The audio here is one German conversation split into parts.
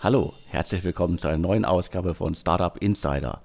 Hallo, herzlich willkommen zu einer neuen Ausgabe von Startup Insider,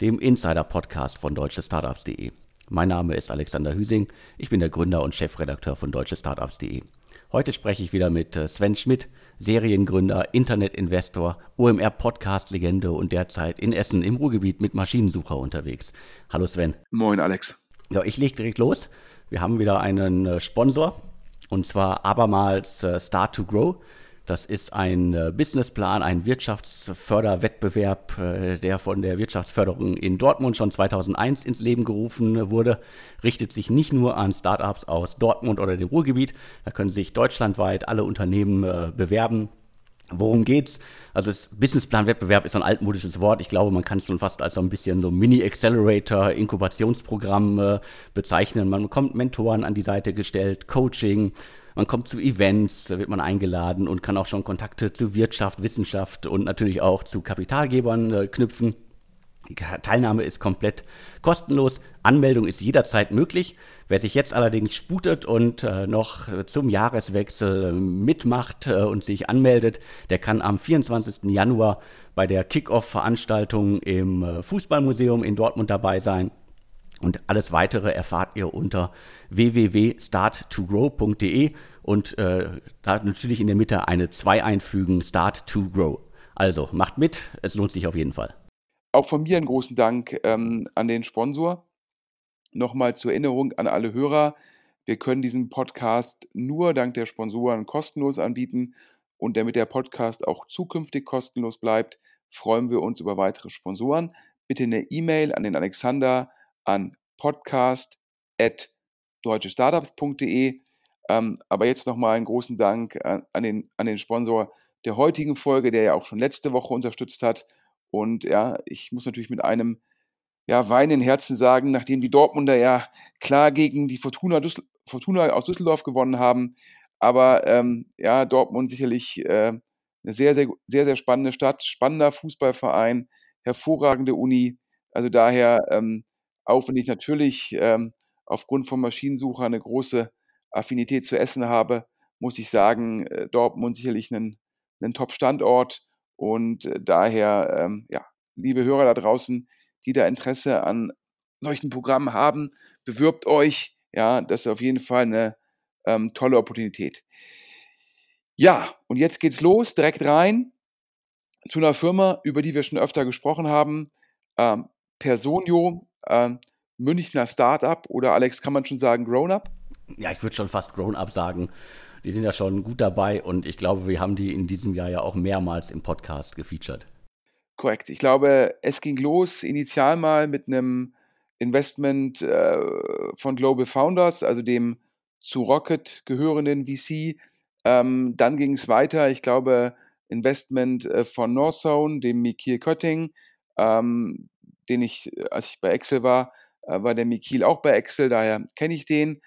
dem Insider-Podcast von deutschestartups.de. Mein Name ist Alexander Hüsing, ich bin der Gründer und Chefredakteur von deutschestartups.de. Heute spreche ich wieder mit äh, Sven Schmidt, Seriengründer, Internetinvestor, OMR-Podcast-Legende und derzeit in Essen im Ruhrgebiet mit Maschinensucher unterwegs. Hallo Sven. Moin Alex. Ja, ich lege direkt los. Wir haben wieder einen äh, Sponsor und zwar abermals äh, Start to Grow. Das ist ein äh, Businessplan, ein Wirtschaftsförderwettbewerb, äh, der von der Wirtschaftsförderung in Dortmund schon 2001 ins Leben gerufen wurde. Richtet sich nicht nur an Startups aus Dortmund oder dem Ruhrgebiet. Da können sich deutschlandweit alle Unternehmen äh, bewerben. Worum geht's? Also das Businessplan-Wettbewerb ist ein altmodisches Wort. Ich glaube, man kann es schon fast als so ein bisschen so Mini-Accelerator, Inkubationsprogramm äh, bezeichnen. Man bekommt Mentoren an die Seite gestellt, Coaching, man kommt zu Events, da wird man eingeladen und kann auch schon Kontakte zu Wirtschaft, Wissenschaft und natürlich auch zu Kapitalgebern äh, knüpfen. Die Teilnahme ist komplett kostenlos. Anmeldung ist jederzeit möglich. Wer sich jetzt allerdings sputet und äh, noch zum Jahreswechsel mitmacht äh, und sich anmeldet, der kann am 24. Januar bei der Kickoff-Veranstaltung im äh, Fußballmuseum in Dortmund dabei sein. Und alles weitere erfahrt ihr unter www.start2grow.de und äh, da natürlich in der Mitte eine 2 einfügen, Start to Grow. Also macht mit, es lohnt sich auf jeden Fall. Auch von mir einen großen Dank ähm, an den Sponsor. Nochmal zur Erinnerung an alle Hörer. Wir können diesen Podcast nur dank der Sponsoren kostenlos anbieten. Und damit der Podcast auch zukünftig kostenlos bleibt, freuen wir uns über weitere Sponsoren. Bitte eine E-Mail an den Alexander an podcast.deutschestartups.de. Ähm, aber jetzt nochmal einen großen Dank an, an, den, an den Sponsor der heutigen Folge, der ja auch schon letzte Woche unterstützt hat. Und ja, ich muss natürlich mit einem ja, weinenden Herzen sagen, nachdem die Dortmunder ja klar gegen die Fortuna, Düssel Fortuna aus Düsseldorf gewonnen haben, aber ähm, ja, Dortmund sicherlich äh, eine sehr, sehr, sehr, sehr spannende Stadt, spannender Fußballverein, hervorragende Uni. Also daher ähm, auch wenn ich natürlich ähm, aufgrund von Maschinensucher eine große Affinität zu Essen habe, muss ich sagen, äh, Dortmund sicherlich ein, ein Top-Standort. Und äh, daher, ähm, ja, liebe Hörer da draußen, die da Interesse an solchen Programmen haben, bewirbt euch. Ja, das ist auf jeden Fall eine ähm, tolle Opportunität. Ja, und jetzt geht's los, direkt rein zu einer Firma, über die wir schon öfter gesprochen haben. Ähm, Personio ähm, Münchner Startup oder Alex, kann man schon sagen Grown-Up? Ja, ich würde schon fast Grown-Up sagen. Die sind ja schon gut dabei und ich glaube, wir haben die in diesem Jahr ja auch mehrmals im Podcast gefeatured. Korrekt. Ich glaube, es ging los initial mal mit einem Investment äh, von Global Founders, also dem zu Rocket gehörenden VC. Ähm, dann ging es weiter. Ich glaube, Investment äh, von Northzone, dem Mikir Kötting. Ähm, den ich, äh, als ich bei Excel war, äh, war der Mikil auch bei Excel, daher kenne ich den.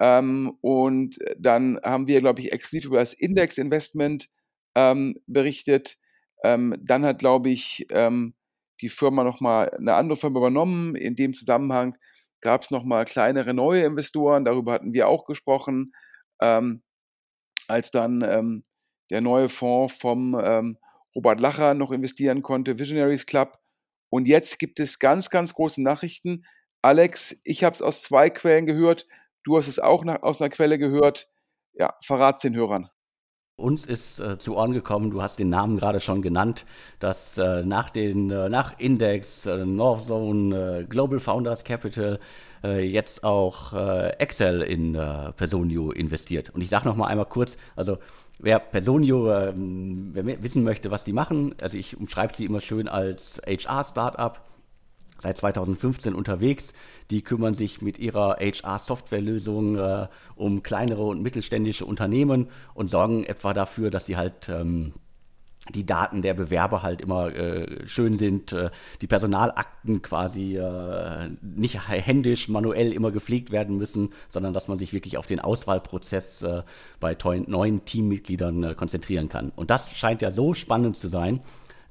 Ähm, und dann haben wir, glaube ich, exklusiv über das Index-Investment ähm, berichtet. Ähm, dann hat, glaube ich, ähm, die Firma nochmal eine andere Firma übernommen. In dem Zusammenhang gab es nochmal kleinere neue Investoren, darüber hatten wir auch gesprochen. Ähm, als dann ähm, der neue Fonds vom Robert Lacher noch investieren konnte, Visionaries Club, und jetzt gibt es ganz, ganz große Nachrichten. Alex, ich habe es aus zwei Quellen gehört. Du hast es auch nach, aus einer Quelle gehört. Ja, verrat den Hörern. Uns ist äh, zu Ohren gekommen, du hast den Namen gerade schon genannt, dass äh, nach, den, äh, nach Index, äh, Northzone, äh, Global Founders Capital äh, jetzt auch Excel in Personio investiert. Und ich sage noch mal einmal kurz, also wer Personio, äh, wer wissen möchte, was die machen, also ich umschreibe sie immer schön als HR-Startup, seit 2015 unterwegs. Die kümmern sich mit ihrer HR-Softwarelösung äh, um kleinere und mittelständische Unternehmen und sorgen etwa dafür, dass sie halt ähm, die Daten der Bewerber halt immer äh, schön sind, äh, die Personalakten quasi äh, nicht händisch, manuell immer gepflegt werden müssen, sondern dass man sich wirklich auf den Auswahlprozess äh, bei neuen Teammitgliedern äh, konzentrieren kann. Und das scheint ja so spannend zu sein,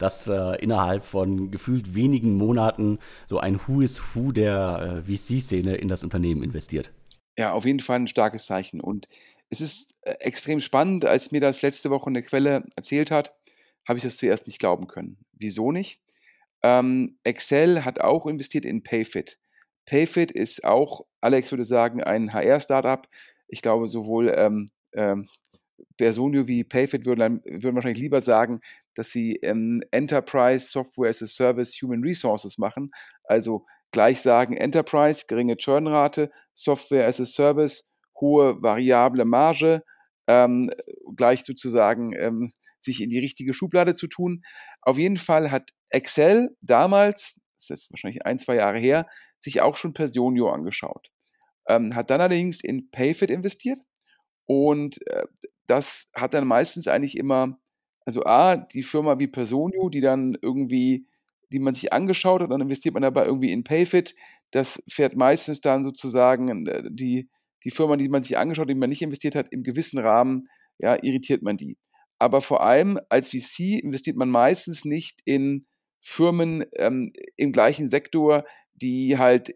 dass äh, innerhalb von gefühlt wenigen Monaten so ein Who is Who der VC-Szene in das Unternehmen investiert. Ja, auf jeden Fall ein starkes Zeichen. Und es ist extrem spannend, als mir das letzte Woche eine Quelle erzählt hat, habe ich das zuerst nicht glauben können. Wieso nicht? Ähm, Excel hat auch investiert in Payfit. Payfit ist auch, Alex würde sagen, ein HR-Startup. Ich glaube, sowohl ähm, ähm, Personio wie Payfit würden, würden wahrscheinlich lieber sagen, dass sie ähm, Enterprise Software as a Service Human Resources machen. Also gleich sagen Enterprise, geringe Churnrate, Software as a Service, hohe variable Marge, ähm, gleich sozusagen ähm, sich in die richtige Schublade zu tun. Auf jeden Fall hat Excel damals, das ist wahrscheinlich ein, zwei Jahre her, sich auch schon Personio angeschaut. Ähm, hat dann allerdings in Payfit investiert und äh, das hat dann meistens eigentlich immer, also A, die Firma wie Personio, die dann irgendwie, die man sich angeschaut hat, dann investiert man dabei irgendwie in Payfit. Das fährt meistens dann sozusagen äh, die, die Firma, die man sich angeschaut hat, die man nicht investiert hat, im gewissen Rahmen, ja, irritiert man die. Aber vor allem als VC investiert man meistens nicht in Firmen ähm, im gleichen Sektor, die halt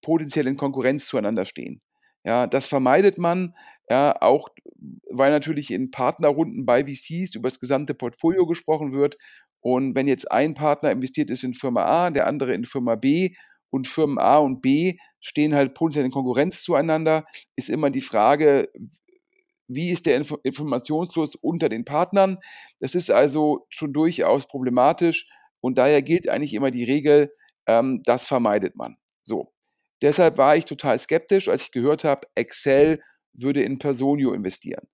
potenziell in Konkurrenz zueinander stehen. Ja, das vermeidet man, ja, auch weil natürlich in Partnerrunden bei VCs über das gesamte Portfolio gesprochen wird. Und wenn jetzt ein Partner investiert ist in Firma A, der andere in Firma B und Firmen A und B stehen halt potenziell in Konkurrenz zueinander, ist immer die Frage, wie ist der Inf Informationsfluss unter den Partnern. Das ist also schon durchaus problematisch und daher gilt eigentlich immer die Regel, ähm, das vermeidet man. So. Deshalb war ich total skeptisch, als ich gehört habe, Excel würde in Personio investieren.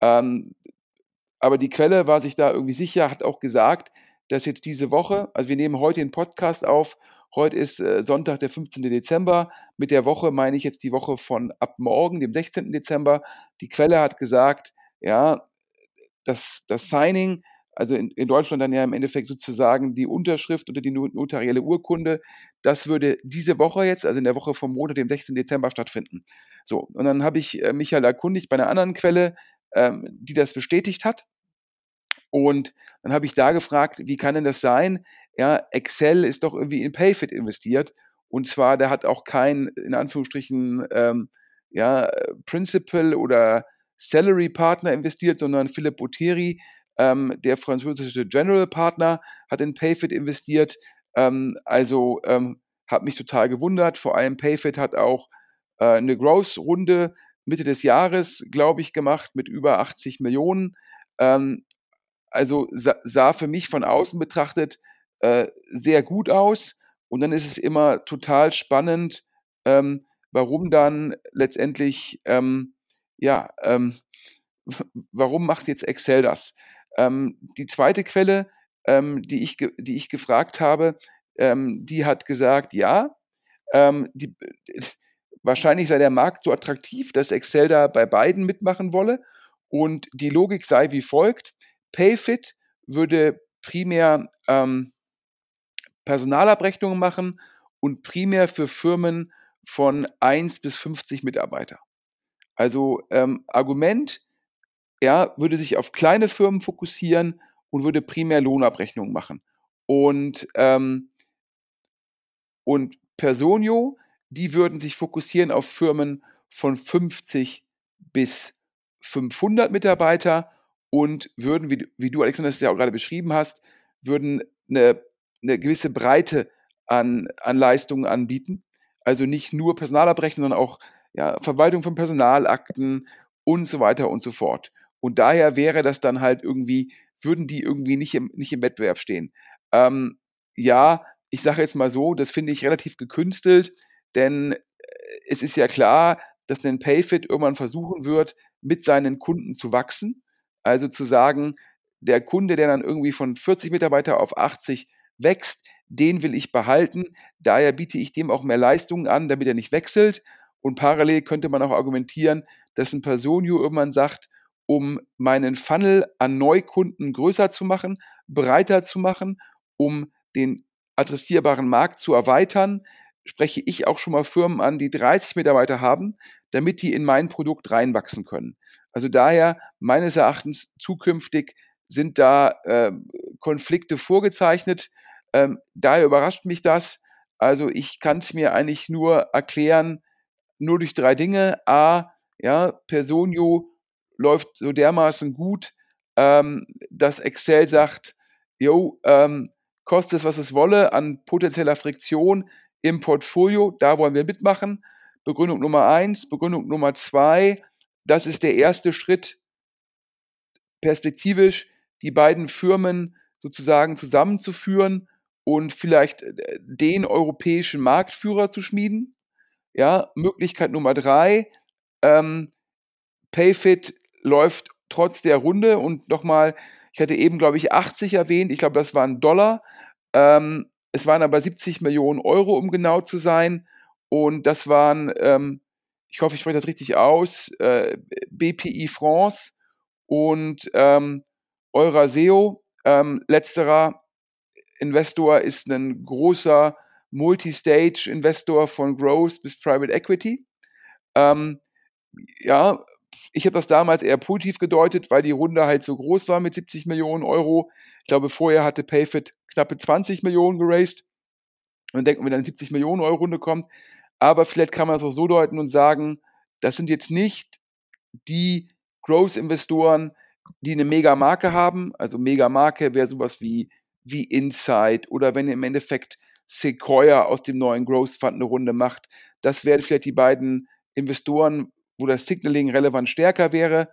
Ähm, aber die Quelle war sich da irgendwie sicher, hat auch gesagt, dass jetzt diese Woche, also wir nehmen heute den Podcast auf, heute ist äh, Sonntag, der 15. Dezember, mit der Woche meine ich jetzt die Woche von ab morgen, dem 16. Dezember. Die Quelle hat gesagt, ja, das, das Signing also in, in, Deutschland dann ja im Endeffekt sozusagen die Unterschrift oder die notarielle Urkunde, das würde diese Woche jetzt, also in der Woche vom Montag, dem 16. Dezember stattfinden. So, und dann habe ich äh, mich halt erkundigt bei einer anderen Quelle, ähm, die das bestätigt hat. Und dann habe ich da gefragt, wie kann denn das sein? Ja, Excel ist doch irgendwie in Payfit investiert. Und zwar, der hat auch kein, in Anführungsstrichen, ähm, ja, Principal oder Salary Partner investiert, sondern Philipp Boteri, ähm, der französische General Partner hat in Payfit investiert. Ähm, also ähm, hat mich total gewundert. Vor allem Payfit hat auch äh, eine Growth-Runde Mitte des Jahres, glaube ich, gemacht mit über 80 Millionen. Ähm, also sah, sah, für mich von außen betrachtet äh, sehr gut aus. Und dann ist es immer total spannend, ähm, warum dann letztendlich, ähm, ja, warum macht jetzt Excel das? Ähm, die zweite Quelle, ähm, die, ich die ich gefragt habe, ähm, die hat gesagt, ja, ähm, die, wahrscheinlich sei der Markt so attraktiv, dass Excel da bei beiden mitmachen wolle. Und die Logik sei wie folgt: Payfit würde primär ähm, Personalabrechnungen machen und primär für Firmen von 1 bis 50 Mitarbeiter. Also ähm, Argument, er würde sich auf kleine Firmen fokussieren und würde primär Lohnabrechnungen machen. Und, ähm, und Personio, die würden sich fokussieren auf Firmen von 50 bis 500 Mitarbeiter und würden, wie, wie du, Alexander, das ja auch gerade beschrieben hast, würden eine, eine gewisse Breite an, an Leistungen anbieten. Also nicht nur Personalabrechnung, sondern auch ja, Verwaltung von Personalakten und so weiter und so fort. Und daher wäre das dann halt irgendwie, würden die irgendwie nicht im, nicht im Wettbewerb stehen. Ähm, ja, ich sage jetzt mal so, das finde ich relativ gekünstelt, denn äh, es ist ja klar, dass ein Payfit irgendwann versuchen wird, mit seinen Kunden zu wachsen. Also zu sagen, der Kunde, der dann irgendwie von 40 Mitarbeiter auf 80 wächst, den will ich behalten. Daher biete ich dem auch mehr Leistungen an, damit er nicht wechselt. Und parallel könnte man auch argumentieren, dass ein Personio irgendwann sagt, um meinen Funnel an Neukunden größer zu machen, breiter zu machen, um den adressierbaren Markt zu erweitern, spreche ich auch schon mal Firmen an, die 30 Mitarbeiter haben, damit die in mein Produkt reinwachsen können. Also daher meines Erachtens zukünftig sind da äh, Konflikte vorgezeichnet. Ähm, daher überrascht mich das. Also ich kann es mir eigentlich nur erklären, nur durch drei Dinge. A, ja, Personio läuft so dermaßen gut, ähm, dass Excel sagt, jo, ähm, kostet es, was es wolle, an potenzieller Friktion im Portfolio, da wollen wir mitmachen. Begründung Nummer eins. Begründung Nummer zwei, das ist der erste Schritt, perspektivisch die beiden Firmen sozusagen zusammenzuführen und vielleicht äh, den europäischen Marktführer zu schmieden. Ja, Möglichkeit Nummer drei, ähm, Payfit läuft trotz der Runde und nochmal, ich hatte eben, glaube ich, 80 erwähnt, ich glaube, das waren Dollar. Ähm, es waren aber 70 Millionen Euro, um genau zu sein. Und das waren, ähm, ich hoffe, ich spreche das richtig aus, äh, BPI France und ähm, Euraseo. Ähm, letzterer Investor ist ein großer Multistage-Investor von Growth bis Private Equity. Ähm, ja, ich habe das damals eher positiv gedeutet, weil die Runde halt so groß war mit 70 Millionen Euro. Ich glaube, vorher hatte Payfit knappe 20 Millionen geraced. Und denken, wenn dann 70 Millionen Euro Runde kommt. Aber vielleicht kann man das auch so deuten und sagen, das sind jetzt nicht die Growth-Investoren, die eine Mega-Marke haben. Also Mega-Marke wäre sowas wie, wie Insight oder wenn im Endeffekt Sequoia aus dem neuen Growth Fund eine Runde macht. Das wären vielleicht die beiden Investoren, wo das Signaling relevant stärker wäre.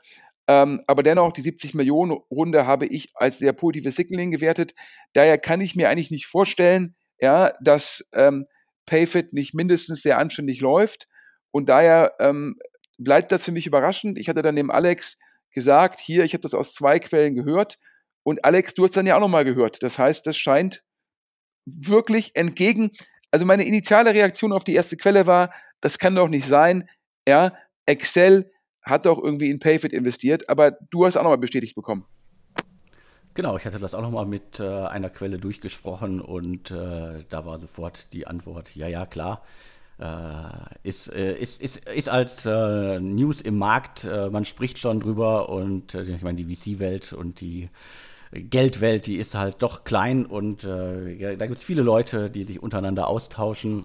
Ähm, aber dennoch, die 70 Millionen Runde habe ich als sehr positives Signaling gewertet. Daher kann ich mir eigentlich nicht vorstellen, ja, dass ähm, Payfit nicht mindestens sehr anständig läuft. Und daher ähm, bleibt das für mich überraschend. Ich hatte dann dem Alex gesagt, hier, ich habe das aus zwei Quellen gehört. Und Alex, du hast dann ja auch nochmal gehört. Das heißt, das scheint wirklich entgegen, also meine initiale Reaktion auf die erste Quelle war, das kann doch nicht sein. Ja, Excel hat doch irgendwie in Payfit investiert, aber du hast auch nochmal bestätigt bekommen. Genau, ich hatte das auch nochmal mit äh, einer Quelle durchgesprochen und äh, da war sofort die Antwort, ja, ja, klar. Äh, ist, äh, ist, ist, ist als äh, News im Markt, äh, man spricht schon drüber und ich meine, die VC-Welt und die Geldwelt, die ist halt doch klein und ja, da gibt es viele Leute, die sich untereinander austauschen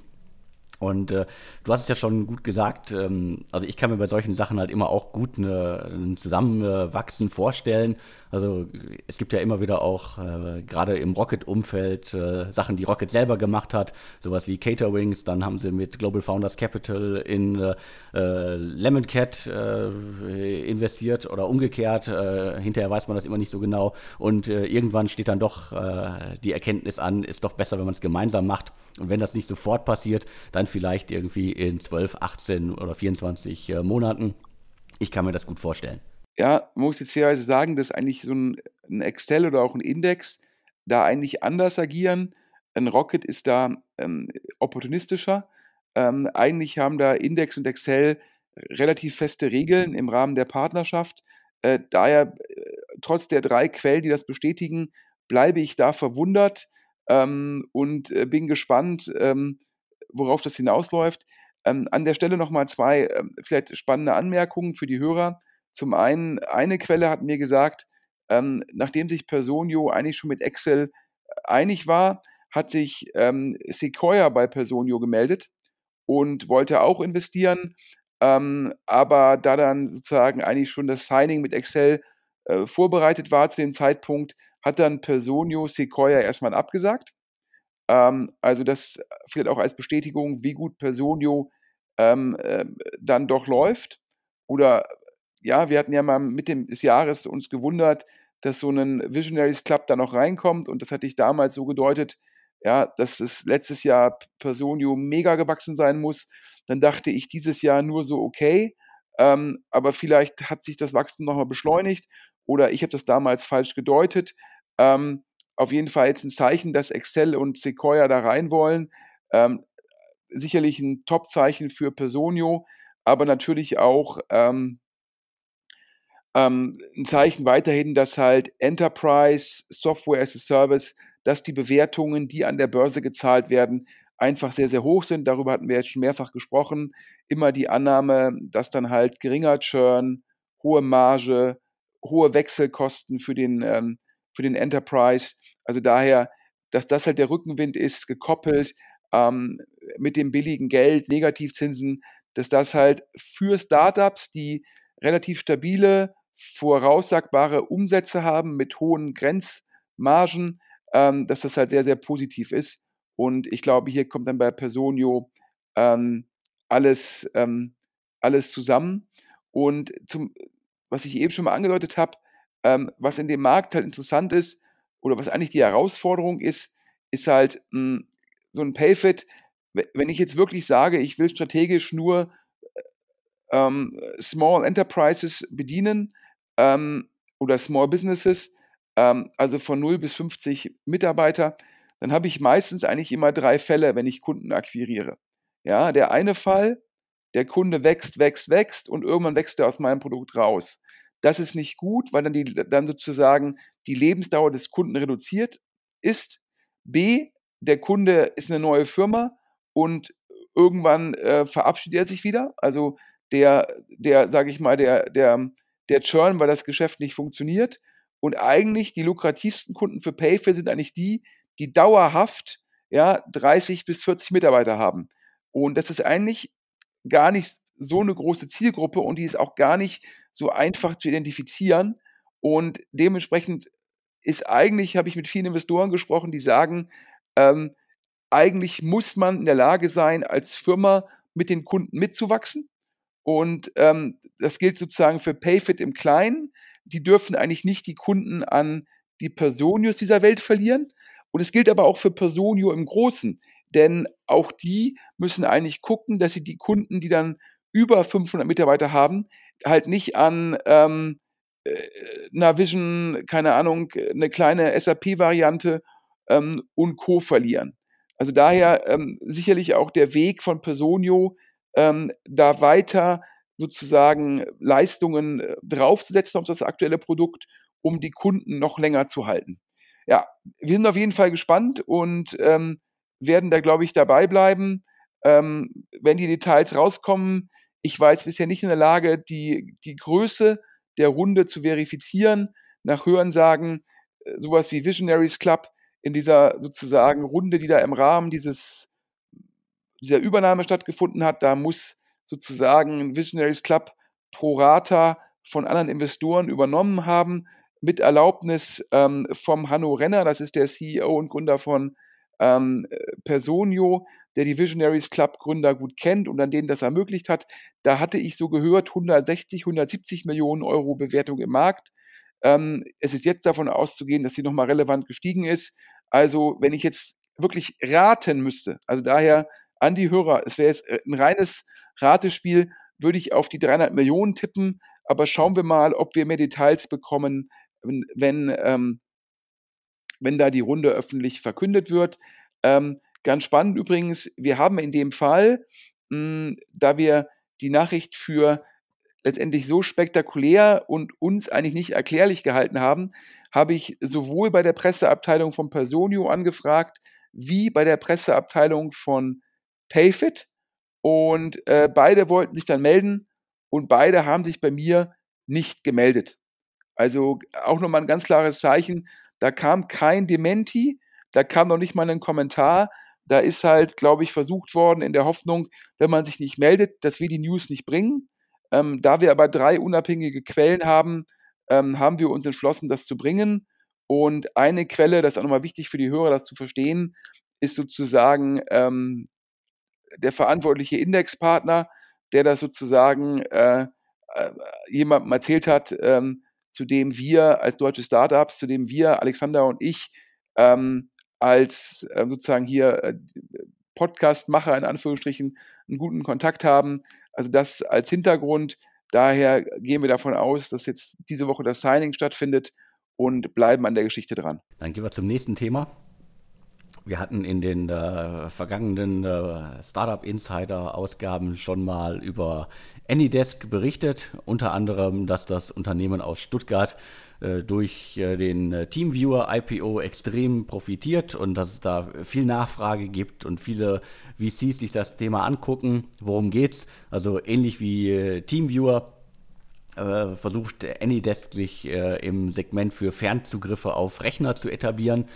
und äh, du hast es ja schon gut gesagt, ähm, also ich kann mir bei solchen Sachen halt immer auch gut ein Zusammenwachsen vorstellen. Also es gibt ja immer wieder auch, äh, gerade im Rocket-Umfeld, äh, Sachen, die Rocket selber gemacht hat, sowas wie Caterwings, dann haben sie mit Global Founders Capital in äh, äh Lemon Cat äh, investiert oder umgekehrt. Äh, hinterher weiß man das immer nicht so genau. Und irgendwann steht dann doch die Erkenntnis an, ist doch besser, wenn man es gemeinsam macht. Und wenn das nicht sofort passiert, dann vielleicht irgendwie in 12, 18 oder 24 äh, Monaten. Ich kann mir das gut vorstellen. Ja, man muss jetzt fairerweise sagen, dass eigentlich so ein, ein Excel oder auch ein Index da eigentlich anders agieren. Ein Rocket ist da ähm, opportunistischer. Ähm, eigentlich haben da Index und Excel relativ feste Regeln im Rahmen der Partnerschaft. Äh, daher, äh, trotz der drei Quellen, die das bestätigen, bleibe ich da verwundert ähm, und äh, bin gespannt, ähm, worauf das hinausläuft. Ähm, an der Stelle nochmal zwei ähm, vielleicht spannende Anmerkungen für die Hörer. Zum einen, eine Quelle hat mir gesagt, ähm, nachdem sich Personio eigentlich schon mit Excel äh, einig war, hat sich ähm, Sequoia bei Personio gemeldet und wollte auch investieren. Ähm, aber da dann sozusagen eigentlich schon das Signing mit Excel äh, vorbereitet war zu dem Zeitpunkt, hat dann Personio Sequoia erstmal abgesagt. Ähm, also das vielleicht auch als Bestätigung, wie gut Personio ähm, äh, dann doch läuft. Oder ja, wir hatten ja mal mit dem des Jahres uns gewundert, dass so ein Visionaries Club da noch reinkommt und das hatte ich damals so gedeutet, ja, dass es letztes Jahr Personio mega gewachsen sein muss. Dann dachte ich dieses Jahr nur so okay, ähm, aber vielleicht hat sich das Wachstum nochmal beschleunigt oder ich habe das damals falsch gedeutet. Ähm, auf jeden Fall jetzt ein Zeichen, dass Excel und Sequoia da rein wollen. Ähm, sicherlich ein Top-Zeichen für Personio, aber natürlich auch ähm, ähm, ein Zeichen weiterhin, dass halt Enterprise, Software as a Service, dass die Bewertungen, die an der Börse gezahlt werden, einfach sehr, sehr hoch sind. Darüber hatten wir jetzt schon mehrfach gesprochen. Immer die Annahme, dass dann halt geringer Churn, hohe Marge, hohe Wechselkosten für den, ähm, für den Enterprise. Also daher, dass das halt der Rückenwind ist, gekoppelt ähm, mit dem billigen Geld, Negativzinsen, dass das halt für Startups, die relativ stabile, voraussagbare Umsätze haben mit hohen Grenzmargen, ähm, dass das halt sehr, sehr positiv ist. Und ich glaube, hier kommt dann bei Personio ähm, alles, ähm, alles zusammen. Und zum, was ich eben schon mal angedeutet habe, ähm, was in dem Markt halt interessant ist, oder was eigentlich die Herausforderung ist, ist halt mh, hm, so ein Payfit. Wenn ich jetzt wirklich sage, ich will strategisch nur ähm, Small Enterprises bedienen ähm, oder Small Businesses, ähm, also von 0 bis 50 Mitarbeiter, dann habe ich meistens eigentlich immer drei Fälle, wenn ich Kunden akquiriere. Ja, der eine Fall, der Kunde wächst, wächst, wächst und irgendwann wächst er aus meinem Produkt raus. Das ist nicht gut, weil dann, die, dann sozusagen die Lebensdauer des Kunden reduziert ist. B, der Kunde ist eine neue Firma und irgendwann äh, verabschiedet er sich wieder. Also der, der, sage ich mal, der, der, der Churn, weil das Geschäft nicht funktioniert. Und eigentlich die lukrativsten Kunden für Payfair sind eigentlich die, die dauerhaft ja, 30 bis 40 Mitarbeiter haben. Und das ist eigentlich gar nicht so eine große Zielgruppe und die ist auch gar nicht so einfach zu identifizieren. Und dementsprechend ist eigentlich, habe ich mit vielen Investoren gesprochen, die sagen, ähm, eigentlich muss man in der Lage sein, als Firma mit den Kunden mitzuwachsen. Und ähm, das gilt sozusagen für Payfit im Kleinen. Die dürfen eigentlich nicht die Kunden an die Personios dieser Welt verlieren. Und es gilt aber auch für Personio im Großen. Denn auch die müssen eigentlich gucken, dass sie die Kunden, die dann über 500 Mitarbeiter haben, halt nicht an ähm, äh, einer Vision, keine Ahnung, eine kleine SAP-Variante ähm, und Co. verlieren. Also daher ähm, sicherlich auch der Weg von Personio, ähm, da weiter sozusagen Leistungen äh, draufzusetzen auf das aktuelle Produkt, um die Kunden noch länger zu halten. Ja, wir sind auf jeden Fall gespannt und ähm, werden da, glaube ich, dabei bleiben. Ähm, wenn die Details rauskommen, ich war jetzt bisher nicht in der Lage, die, die Größe der Runde zu verifizieren. Nach Hörensagen, äh, sowas wie Visionaries Club in dieser sozusagen Runde, die da im Rahmen dieses, dieser Übernahme stattgefunden hat, da muss sozusagen Visionaries Club pro Rata von anderen Investoren übernommen haben, mit Erlaubnis ähm, vom Hanno Renner, das ist der CEO und Gründer von ähm, Personio, der die Visionaries Club Gründer gut kennt und an denen das ermöglicht hat. Da hatte ich so gehört 160, 170 Millionen Euro Bewertung im Markt. Ähm, es ist jetzt davon auszugehen, dass sie nochmal relevant gestiegen ist. Also, wenn ich jetzt wirklich raten müsste, also daher an die Hörer, es wäre jetzt äh, ein reines Ratespiel, würde ich auf die 300 Millionen tippen. Aber schauen wir mal, ob wir mehr Details bekommen, wenn, ähm, wenn da die Runde öffentlich verkündet wird. Ähm, ganz spannend übrigens, wir haben in dem Fall, mh, hm, da wir die Nachricht für letztendlich so spektakulär und uns eigentlich nicht erklärlich gehalten haben, habe ich sowohl bei der Presseabteilung von Personio angefragt, wie bei der Presseabteilung von Payfit. Und äh, beide wollten sich dann melden und beide haben sich bei mir nicht gemeldet. Also auch nochmal ein ganz klares Zeichen, da kam kein Dementi, da kam noch nicht mal ein Kommentar. Da ist halt, glaube ich, versucht worden in der Hoffnung, wenn man sich nicht meldet, dass wir die News nicht bringen. Ähm, da wir aber drei unabhängige Quellen haben, ähm, haben wir uns entschlossen, das zu bringen. Und eine Quelle, das ist auch nochmal wichtig für die Hörer, das zu verstehen, ist sozusagen ähm, der verantwortliche Indexpartner, der das sozusagen äh, äh, jemandem erzählt hat, ähm, zu dem wir als deutsche Startups, zu dem wir, Alexander und ich, ähm, als äh, sozusagen hier äh, Podcastmacher in Anführungsstrichen einen guten Kontakt haben. Also das als Hintergrund. Daher gehen wir davon aus, dass jetzt diese Woche das Signing stattfindet und bleiben an der Geschichte dran. Dann gehen wir zum nächsten Thema. Wir hatten in den äh, vergangenen äh, Startup Insider Ausgaben schon mal über Anydesk berichtet, unter anderem, dass das Unternehmen aus Stuttgart äh, durch äh, den äh, Teamviewer IPO extrem profitiert und dass es da viel Nachfrage gibt und viele VCs sich das Thema angucken. Worum geht's? Also ähnlich wie äh, versucht Anydesk sich im Segment für Fernzugriffe auf Rechner zu etablieren.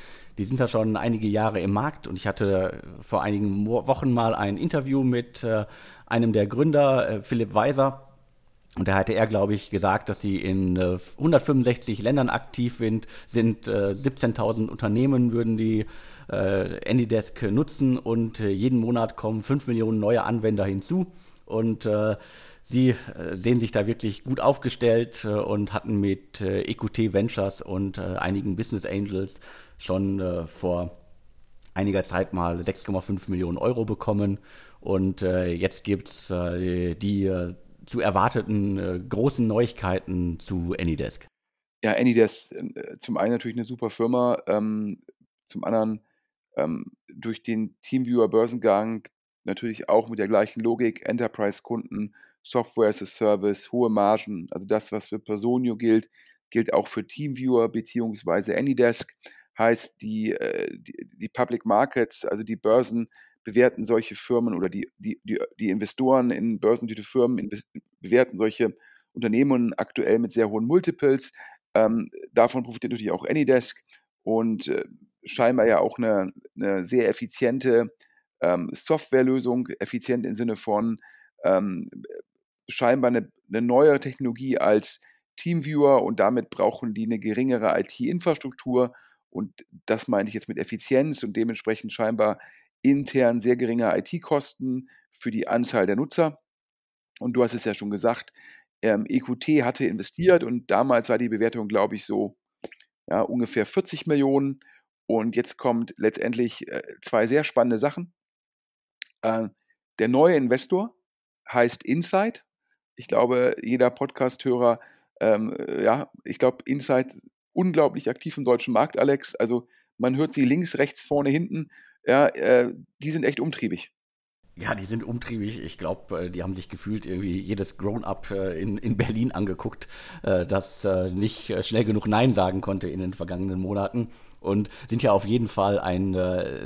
Die sind da schon einige Jahre im Markt und ich hatte vor einigen Wochen mal ein Interview mit äh, einem der Gründer, äh, Philipp Weiser, Und da hatte er, glaube ich, gesagt, dass sie in äh, 165 Ländern aktiv sind, sind äh, 17.000 Unternehmen würden die äh, AnyDesk nutzen und äh, jeden Monat kommen 5 Millionen neue Anwender hinzu. Und äh, sie äh, sehen sich da wirklich gut aufgestellt und hatten mit EQT Ventures und einigen Business Angels schon vor einiger Zeit mal 6,5 Millionen Euro bekommen. Und jetzt gibt es die zu erwarteten äh, großen Neuigkeiten zu Anydesk? Ja, Anydesk äh, zum einen natürlich eine super Firma, ähm, zum anderen ähm, durch den Teamviewer Börsengang natürlich auch mit der gleichen Logik, Enterprise-Kunden, Software as a Service, hohe Margen, also das, was für Personio gilt, gilt auch für Teamviewer bzw. Anydesk. Heißt, die, äh, die, die Public Markets, also die Börsen, bewerten solche Firmen oder die, die, die, Investoren in börsennotierte Firmen bewerten solche Unternehmen aktuell mit sehr hohen Multiples. Ähm, davon profitiert natürlich auch Anydesk und äh, scheinbar ja auch eine, eine sehr effiziente ähm, Softwarelösung, effizient im Sinne von ähm, scheinbar eine, eine neue Technologie als Teamviewer und damit brauchen die eine geringere IT-Infrastruktur und das meine ich jetzt mit Effizienz und dementsprechend scheinbar intern sehr geringe IT-Kosten für die Anzahl der Nutzer. Und du hast es ja schon gesagt, ähm, EQT hatte investiert und damals war die Bewertung, glaube ich, so ja, ungefähr 40 Millionen. Und jetzt kommt letztendlich äh, zwei sehr spannende Sachen. Äh, der neue Investor heißt Insight. Ich glaube, jeder Podcast-Hörer, ähm, äh, ja, ich glaube, Insight unglaublich aktiv im deutschen Markt, Alex. Also man hört sie links, rechts, vorne, hinten ja, äh, die sind echt umtriebig. Ja, die sind umtriebig. Ich glaube, äh, die haben sich gefühlt irgendwie jedes Grown-up äh, in, in Berlin angeguckt, das nicht schnell genug Nein sagen konnte in den vergangenen Monaten. Und sind ja auf jeden Fall ein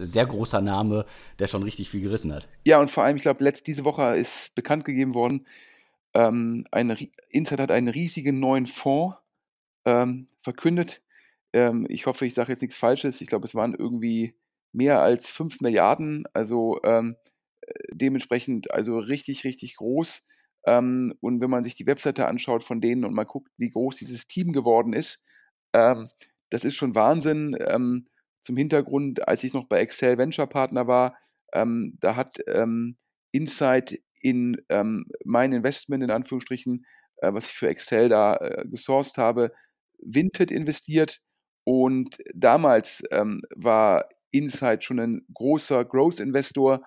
sehr großer Name, der schon richtig viel gerissen hat. Ja, und vor allem, ich glaube, diese Woche ist bekannt gegeben worden, ähm, ein, Insight hat einen riesigen neuen Fonds ähm, verkündet. Ähm, ich hoffe, ich sage jetzt nichts Falsches. Ich glaube, es waren irgendwie mehr als 5 Milliarden, also ähm, äh, dementsprechend also richtig, richtig groß. Ähm, und wenn man sich die Webseite anschaut von denen und mal guckt, wie groß dieses Team geworden ist, ähm, das ist schon Wahnsinn. Ähm, zum Hintergrund, als ich noch bei Excel Venture Partner war, da hat Insight in mein Investment, in Anführungsstrichen, äh, was ich für Excel da äh, gesourced habe, Vinted investiert. Und damals ähm, war Insight schon ein großer Growth-Investor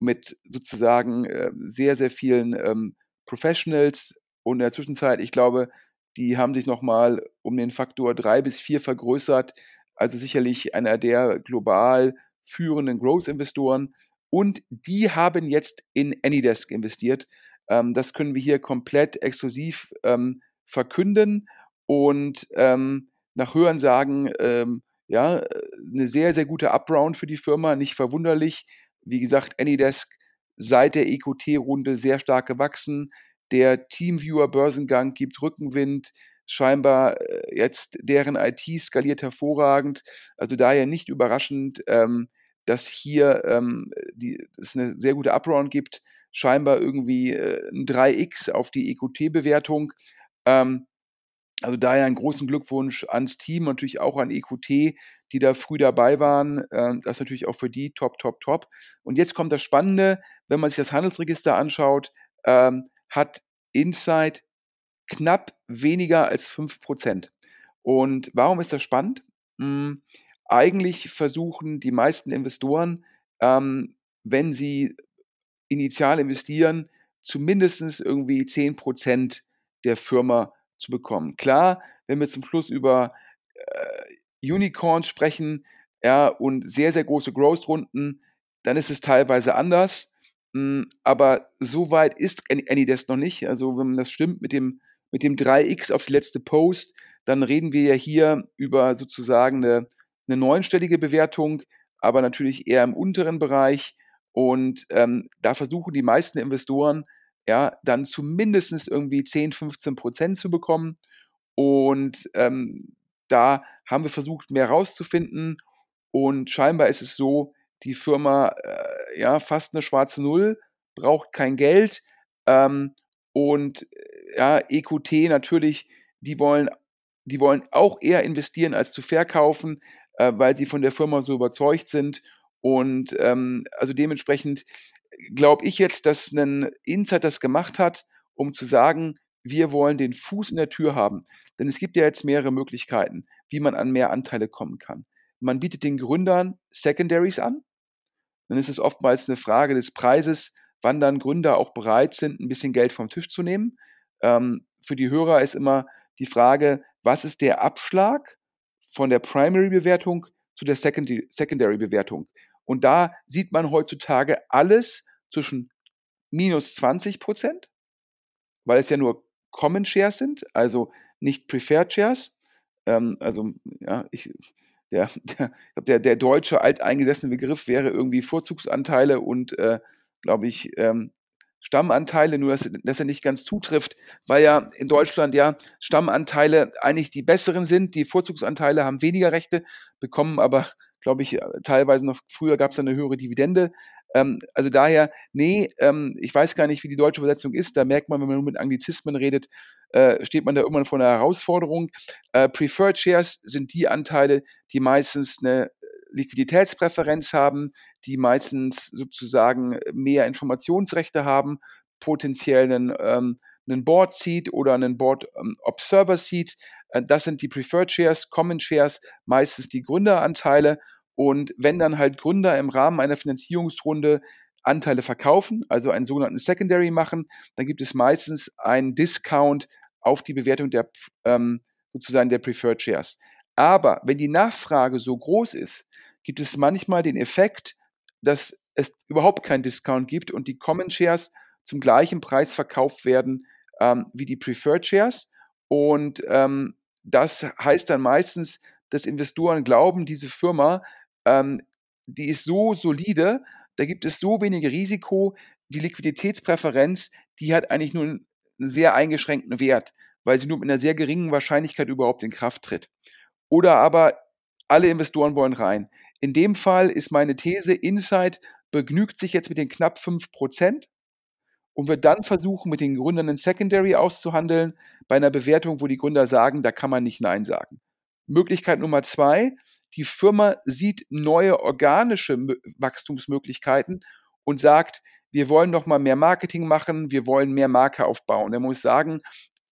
mit sozusagen äh, sehr, sehr vielen ähm, Professionals. Und in der Zwischenzeit, ich glaube, die haben sich nochmal um den Faktor drei bis vier vergrößert. Also sicherlich einer der global führenden Growth-Investoren. Und die haben jetzt in Anydesk investiert. Ähm, das können wir hier komplett exklusiv ähm, verkünden. Und ähm, nach Hörensagen ähm, ja, eine sehr, sehr gute Upround für die Firma, nicht verwunderlich. Wie gesagt, Anydesk seit der EQT-Runde sehr stark gewachsen. Der Teamviewer-Börsengang gibt Rückenwind. Scheinbar äh, jetzt deren IT skaliert hervorragend. Also daher nicht überraschend, ähm, dass hier ähm, die, es eine sehr gute Upround gibt. Scheinbar irgendwie äh, ein 3x auf die EQT-Bewertung. Ähm, also daher einen großen Glückwunsch ans Team, natürlich auch an EQT, die da früh dabei waren. Ähm, das ist natürlich auch für die top, top, top. Und jetzt kommt das Spannende, wenn man sich das Handelsregister anschaut, ähm, hat Insight knapp weniger als 5%. Und warum ist das spannend? Hm, eigentlich versuchen die meisten Investoren, ähm, wenn sie initial investieren, zumindest irgendwie 10% der Firma zu bekommen. Klar, wenn wir zum Schluss über äh, Unicorns sprechen, ja, und sehr, sehr große Growth-Runden, dann ist es teilweise anders. Hm, aber so weit ist Anydesk noch nicht. Also, wenn das stimmt mit dem, mit dem 3x auf die letzte Post, dann reden wir ja hier über sozusagen eine, eine neunstellige Bewertung, aber natürlich eher im unteren Bereich. Und ähm, da versuchen die meisten Investoren ja, dann zumindest irgendwie 10, 15 Prozent zu bekommen. Und ähm, da haben wir versucht, mehr rauszufinden. Und scheinbar ist es so, die Firma, äh, ja, fast eine schwarze Null, braucht kein Geld. Ähm, und äh, ja, EQT natürlich, die wollen, die wollen auch eher investieren als zu verkaufen, äh, weil sie von der Firma so überzeugt sind. Und ähm, also dementsprechend glaube ich jetzt, dass ein Insight das gemacht hat, um zu sagen, wir wollen den Fuß in der Tür haben. Denn es gibt ja jetzt mehrere Möglichkeiten, wie man an mehr Anteile kommen kann. Man bietet den Gründern Secondaries an. Dann ist es oftmals eine Frage des Preises, wann dann Gründer auch bereit sind, ein bisschen Geld vom Tisch zu nehmen. Ähm, für die Hörer ist immer die Frage, was ist der Abschlag von der Primary-Bewertung zu der Secondary-Bewertung? Und da sieht man heutzutage alles zwischen minus 20 Prozent, weil es ja nur Common Shares sind, also nicht Preferred Shares. Ähm, also, ja, ich, der, der, der, deutsche alteingesessene Begriff wäre irgendwie Vorzugsanteile und, äh, glaube ich, ähm, Stammanteile, nur dass, dass er nicht ganz zutrifft, weil ja in Deutschland ja Stammanteile eigentlich die besseren sind. Die Vorzugsanteile haben weniger Rechte, bekommen aber, glaube ich, teilweise noch früher gab es eine höhere Dividende. Ähm, also daher, nee, ähm, ich weiß gar nicht, wie die deutsche Übersetzung ist. Da merkt man, wenn man nur mit Anglizismen redet, äh, steht man da irgendwann vor einer Herausforderung. Äh, Preferred Shares sind die Anteile, die meistens eine Liquiditätspräferenz haben, die meistens sozusagen mehr Informationsrechte haben, potenziell einen, ähm, einen Board Seat oder einen Board ähm, Observer Seat. Äh, das sind die Preferred Shares, Common Shares, meistens die Gründeranteile. Und wenn dann halt Gründer im Rahmen einer Finanzierungsrunde Anteile verkaufen, also einen sogenannten Secondary machen, dann gibt es meistens einen Discount auf die Bewertung der ähm, sozusagen der Preferred Shares. Aber wenn die Nachfrage so groß ist, gibt es manchmal den Effekt, dass es überhaupt keinen Discount gibt und die Common Shares zum gleichen Preis verkauft werden ähm, wie die Preferred Shares. Und ähm, das heißt dann meistens, dass Investoren glauben, diese Firma ähm, die ist so solide, da gibt es so wenige Risiko, die Liquiditätspräferenz, die hat eigentlich nur einen sehr eingeschränkten Wert, weil sie nur mit einer sehr geringen Wahrscheinlichkeit überhaupt in Kraft tritt. Oder aber alle Investoren wollen rein. In dem Fall ist meine These, Insight begnügt sich jetzt mit den knapp 5% und wird dann versuchen, mit den Gründern ein Secondary auszuhandeln, bei einer Bewertung, wo die Gründer sagen, da kann man nicht Nein sagen. Möglichkeit Nummer zwei, die Firma sieht neue organische Wachstumsmöglichkeiten und sagt, wir wollen noch mal mehr Marketing machen, wir wollen mehr Marke aufbauen. Da muss sagen,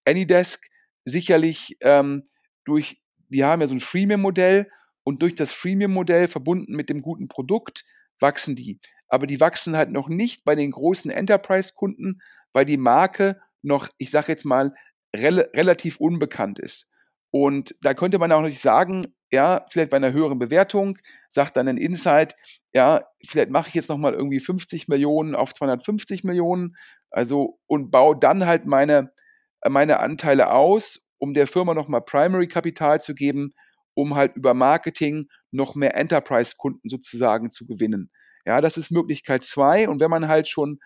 Anydesk sicherlich ähm, durch, die haben ja so ein Freemium-Modell und durch das Freemium-Modell verbunden mit dem guten Produkt wachsen die. Aber die wachsen halt noch nicht bei den großen Enterprise-Kunden, weil die Marke noch, ich sage jetzt mal, rel relativ unbekannt ist. Und da könnte man auch nicht sagen, ja, vielleicht bei einer höheren Bewertung, sagt dann ein Insight, ja, vielleicht mache ich jetzt nochmal irgendwie 50 Millionen auf 250 Millionen, also und baue dann halt meine, meine Anteile aus, um der Firma nochmal Primary-Kapital zu geben, um halt über Marketing noch mehr Enterprise-Kunden sozusagen zu gewinnen. Ja, das ist Möglichkeit zwei. Und wenn man halt schon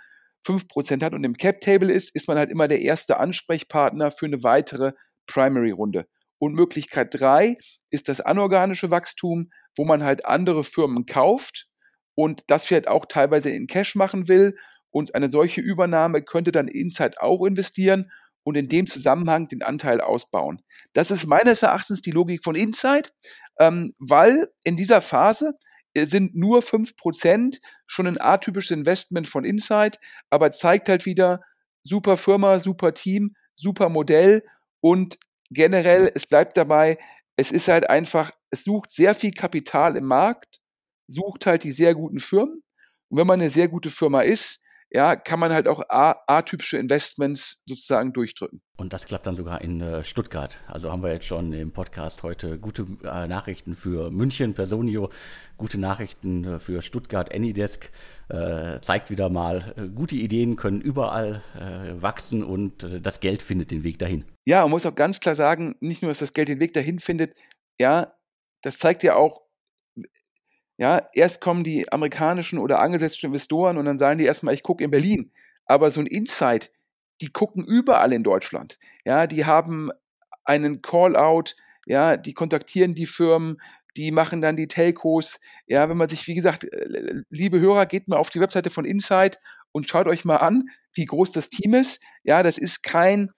5% hat und im Cap-Table ist, ist man halt immer der erste Ansprechpartner für eine weitere Primary-Runde. Und Möglichkeit drei ist das anorganische Wachstum, wo man halt andere Firmen kauft und das vielleicht auch teilweise in Cash machen will. Und eine solche Übernahme könnte dann Insight auch investieren und in dem Zusammenhang den Anteil ausbauen. Das ist meines Erachtens die Logik von Insight, ähm, weil in dieser Phase äh, sind nur 5% schon ein atypisches Investment von Insight, aber zeigt halt wieder, super Firma, super Team, super Modell und generell, es bleibt dabei, es ist halt einfach, es sucht sehr viel Kapital im Markt, sucht halt die sehr guten Firmen. Und wenn man eine sehr gute Firma ist, ja, kann man halt auch atypische Investments sozusagen durchdrücken. Und das klappt dann sogar in äh, Stuttgart. Also haben wir jetzt schon im Podcast heute gute äh, Nachrichten für München, Personio, gute Nachrichten äh, für Stuttgart, Anydesk. Zeigt wieder mal, gute Ideen können überall wachsen und das Geld findet den Weg dahin. Ja, man muss auch ganz klar sagen, nicht nur, dass das Geld den Weg dahin findet, ja, das zeigt ja auch, ja, erst kommen die amerikanischen oder angesetzten Investoren und dann sagen die erstmal, ich gucke in Berlin. Aber so ein Insight, die gucken überall in Deutschland. Ja, die haben einen Call-out, ja, die kontaktieren die Firmen, die machen dann die Telcos. Ja, wenn man sich, wie gesagt, äh, liebe Hörer, geht mal auf die Webseite von Insight und schaut euch mal an, wie groß das Team ist. Ja, das ist kein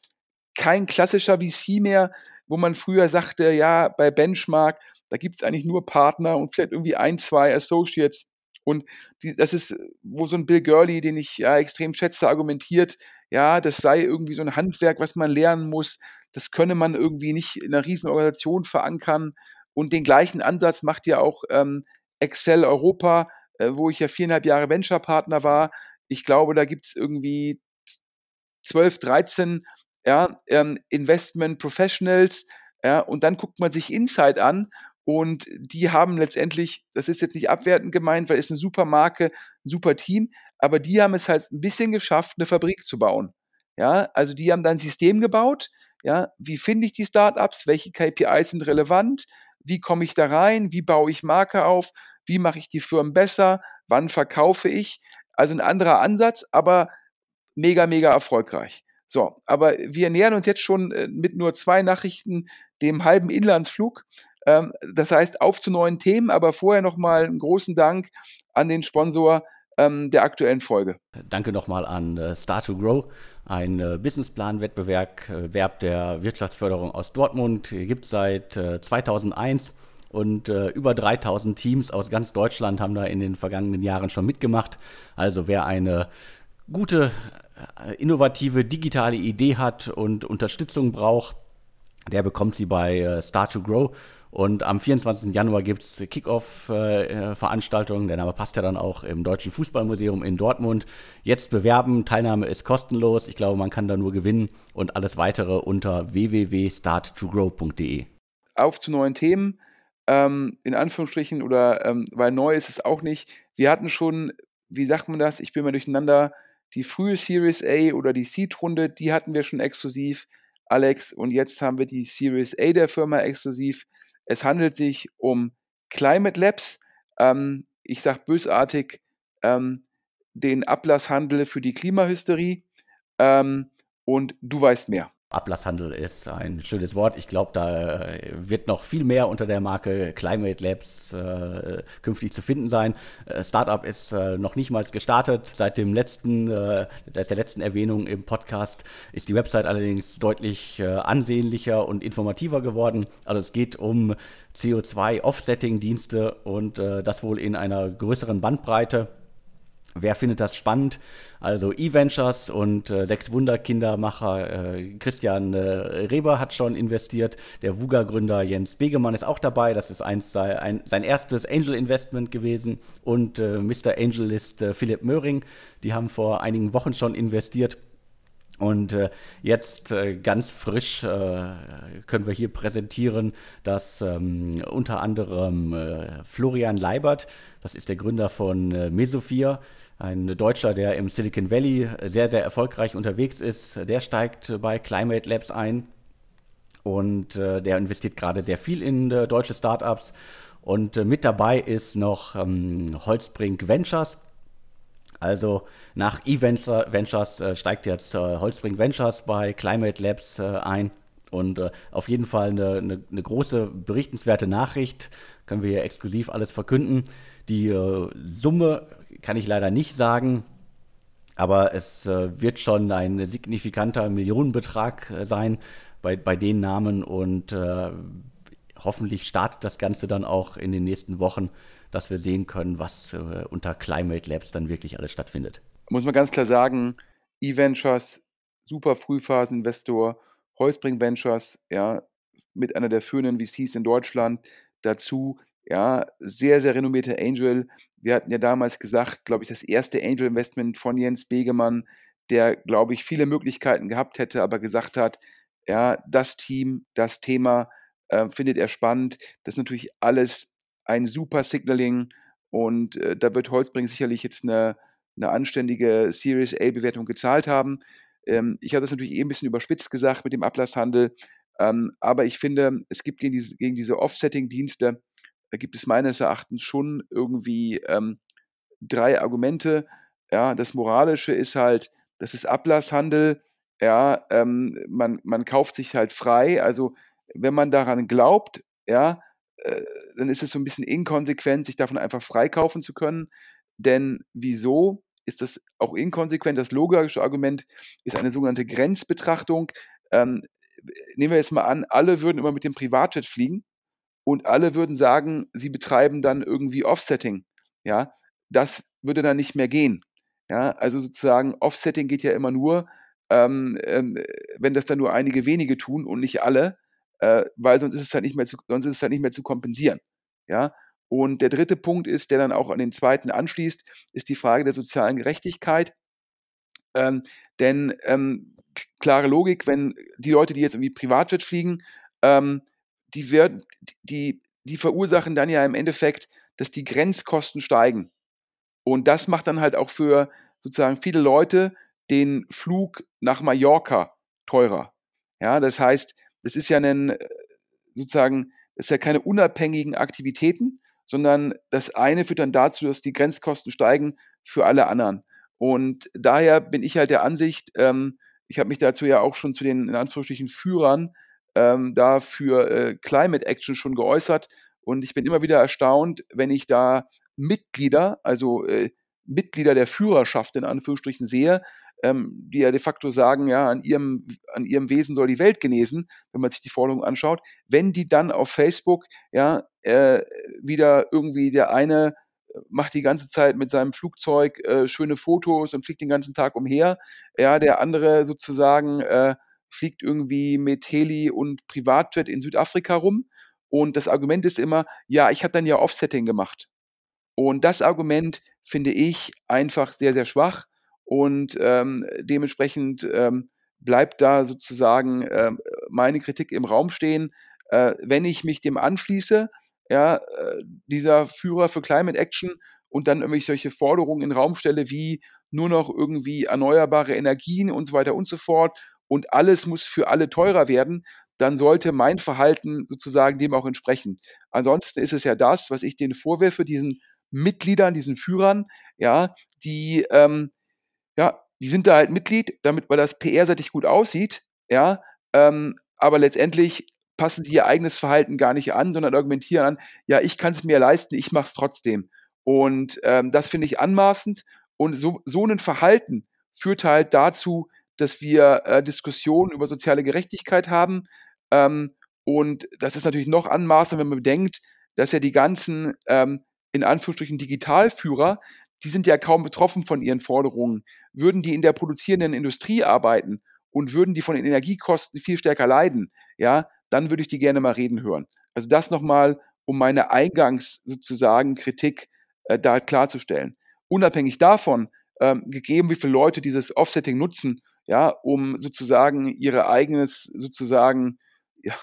kein klassischer VC mehr, wo man früher sagte, ja, bei Benchmark, da gibt es eigentlich nur Partner und vielleicht irgendwie ein, zwei Associates. Und die, das ist, wo so ein Bill Gurley, den ich ja extrem schätze, argumentiert, ja, das sei irgendwie so ein Handwerk, was man lernen muss. Das könne man irgendwie nicht in einer riesen Organisation verankern. Und den gleichen Ansatz macht ja auch ähm, Excel Europa, äh, wo ich ja viereinhalb Jahre Venture-Partner war. Ich glaube, da gibt es irgendwie 12, 13 ja, ähm, Investment Professionals, ja, und dann guckt man sich Insight an und die haben letztendlich, das ist jetzt nicht abwertend gemeint, weil es eine super Marke, ein super Team, aber die haben es halt ein bisschen geschafft, eine Fabrik zu bauen. Ja, also die haben dann ein System gebaut. Ja, wie finde ich die Startups? Welche KPIs sind relevant? Wie komme ich da rein? Wie baue ich Marke auf? Wie mache ich die Firmen besser? Wann verkaufe ich? Also ein anderer Ansatz, aber mega, mega erfolgreich. So, aber wir nähern uns jetzt schon äh, mit nur zwei Nachrichten dem halben Inlandsflug. Ähm, das heißt, auf zu neuen Themen, aber vorher nochmal einen großen Dank an den Sponsor ähm, der aktuellen Folge. Danke nochmal an äh, Start to Grow, ein äh, Businessplan-Wettbewerb Werb der Wirtschaftsförderung aus Dortmund. Gibt es seit 2001 und äh, über 3000 Teams aus ganz Deutschland haben da in den vergangenen Jahren schon mitgemacht. Also wer eine gute äh, innovative digitale Idee hat und Unterstützung braucht, der bekommt sie bei äh, Start to Grow. Und am 24. Januar gibt es Kickoff-Veranstaltungen. Der Name passt ja dann auch im Deutschen Fußballmuseum in Dortmund. Jetzt bewerben. Teilnahme ist kostenlos. Ich glaube, man kann da nur gewinnen. Und alles weitere unter www.starttogrow.de. Auf zu neuen Themen. Ähm, in Anführungsstrichen, oder ähm, weil neu ist es auch nicht. Wir hatten schon, wie sagt man das? Ich bin mal durcheinander die frühe Series A oder die Seed-Runde, die hatten wir schon exklusiv, Alex. Und jetzt haben wir die Series A der Firma exklusiv. Es handelt sich um Climate Labs. Ähm, ich sage bösartig, ähm, den Ablasshandel für die Klimahysterie. Ähm, und du weißt mehr. Ablasshandel ist ein schönes Wort. Ich glaube, da wird noch viel mehr unter der Marke Climate Labs äh, künftig zu finden sein. Äh, Startup ist äh, noch nicht mal gestartet. Seit dem letzten, äh, der letzten Erwähnung im Podcast ist die Website allerdings deutlich äh, ansehnlicher und informativer geworden. Also es geht um CO2-Offsetting-Dienste und das wohl in einer größeren Bandbreite. Wer findet das spannend? Also E-Ventures und äh, sechs Wunderkindermacher äh, Christian äh, Reber hat schon investiert. Der WUGA-Gründer Jens Begemann ist auch dabei. Das ist eins, ein, sein erstes Angel-Investment gewesen. Und äh, Mr. Angelist äh, Philipp Möhring, die haben vor einigen Wochen schon investiert. Und äh, jetzt äh, ganz frisch äh, können wir hier präsentieren, dass ähm, unter anderem äh, Florian Leibert, das ist der Gründer von äh, Mesophir, ein Deutscher, der im Silicon Valley sehr, sehr erfolgreich unterwegs ist, der steigt bei Climate Labs ein und äh, der investiert gerade sehr viel in deutsche Startups. Und mit dabei ist noch ähm, Holzbrink Ventures also nach E-Ventures äh, steigt jetzt äh, Holzbrink Ventures bei Climate Labs äh, ein. Und äh, auf jeden Fall eine, eine, eine, große, berichtenswerte Nachricht. Können wir hier exklusiv alles verkünden. Die äh, Summe kann ich leider nicht sagen, aber es äh, wird schon ein signifikanter Millionenbetrag sein bei, bei den Namen und hoffentlich startet das Ganze dann auch in den nächsten Wochen dass wir sehen können, was äh, unter Climate Labs dann wirklich alles stattfindet. Muss man ganz klar sagen, E-Ventures, super Frühphaseninvestor, Holzbring Ventures, ja, mit einer der führenden VCs in Deutschland, dazu, ja, sehr, sehr renommierte Angel. Wir hatten ja damals gesagt, glaube ich, das erste Angel Investment von Jens Begemann, der, glaube ich, viele Möglichkeiten gehabt hätte, aber gesagt hat, ja, das Team, das Thema äh, findet er spannend. Das ist natürlich alles ein super Signaling und äh, da wird Holzbring sicherlich jetzt eine, eine anständige Series A-Bewertung gezahlt haben. Ähm, ich habe das natürlich eh ein bisschen überspitzt gesagt mit dem Ablasshandel, ähm, aber ich finde, es gibt gegen diese, gegen diese Offsetting-Dienste, da gibt es meines Erachtens schon irgendwie ähm, drei Argumente. Ja, das Moralische ist halt, das ist Ablasshandel. Ja, ähm, man, man kauft sich halt frei. Also wenn man daran glaubt, ja, äh, dann ist es so ein bisschen inkonsequent, sich davon einfach freikaufen zu können. Denn wieso ist das auch inkonsequent? Das logische Argument ist eine sogenannte Grenzbetrachtung. ähm, nehmen wir jetzt mal an, alle würden immer mit dem Privatjet fliegen und alle würden sagen, sie betreiben dann irgendwie Offsetting. Ja, das würde dann nicht mehr gehen. Ja, also sozusagen Offsetting geht ja immer nur, ähm, ähm, wenn das dann nur einige wenige tun und nicht alle, äh, weil sonst ist es halt nicht mehr zu, sonst ist es halt nicht mehr zu kompensieren. Ja, und der dritte Punkt ist, der dann auch an den zweiten anschließt, ist die Frage der sozialen Gerechtigkeit. Ähm, denn ähm, klare Logik, wenn die Leute, die jetzt irgendwie Privatjet fliegen, ähm, die, werden, die, die verursachen dann ja im Endeffekt, dass die Grenzkosten steigen. Und das macht dann halt auch für sozusagen viele Leute den Flug nach Mallorca teurer. Ja, das heißt, das ist ja ein, äh, sozusagen, das ist ja keine unabhängigen Aktivitäten, sondern das eine führt dann dazu, dass die Grenzkosten steigen für alle anderen. Und daher bin ich halt der Ansicht, ähm, ich habe mich dazu ja auch schon zu den in Anführungsstrichen Führern ähm, da für äh, Climate Action schon geäußert. Und ich bin immer wieder erstaunt, wenn ich da Mitglieder, also äh, Mitglieder der Führerschaft in Anführungsstrichen sehe, ähm, die ja de facto sagen, ja, an ihrem, an ihrem Wesen soll die Welt genesen, wenn man sich die Forderung anschaut, wenn die dann auf Facebook ja äh, wieder irgendwie der eine äh, macht die ganze Zeit mit seinem Flugzeug äh, schöne Fotos und fliegt den ganzen Tag umher, ja, der andere sozusagen äh, fliegt irgendwie mit Heli und Privatjet in Südafrika rum. Und das Argument ist immer, ja, ich habe dann ja Offsetting gemacht. Und das Argument finde ich einfach sehr, sehr schwach und ähm, dementsprechend ähm, bleibt da sozusagen äh, meine Kritik im Raum stehen. Äh, wenn ich mich dem anschließe, ja, äh, dieser Führer für Climate Action und dann irgendwie solche Forderungen in den Raum stelle wie nur noch irgendwie erneuerbare Energien und so weiter und so fort und alles muss für alle teurer werden, dann sollte mein Verhalten sozusagen dem auch entsprechen. Ansonsten ist es ja das, was ich denen vorwerfe, diesen Mitgliedern, diesen Führern, ja, die, ähm, ja, die sind da halt Mitglied, damit, weil das PR-seitig gut aussieht, ja, ähm, aber letztendlich passen sie ihr eigenes Verhalten gar nicht an, sondern argumentieren an, ja, ich kann es mir leisten, ich mache es trotzdem. Und ähm, das finde ich anmaßend. Und so, so ein Verhalten führt halt dazu, dass wir äh, Diskussionen über soziale Gerechtigkeit haben. Ähm, und das ist natürlich noch anmaßend, wenn man bedenkt, dass ja die ganzen, ähm, in Anführungsstrichen, Digitalführer, die sind ja kaum betroffen von ihren Forderungen. Würden die in der produzierenden Industrie arbeiten und würden die von den Energiekosten viel stärker leiden, ja, dann würde ich die gerne mal reden hören. Also das nochmal, um meine Eingangs sozusagen Kritik äh, da klarzustellen. Unabhängig davon, ähm, gegeben wie viele Leute dieses Offsetting nutzen ja, um sozusagen ihre eigenes, sozusagen, ja,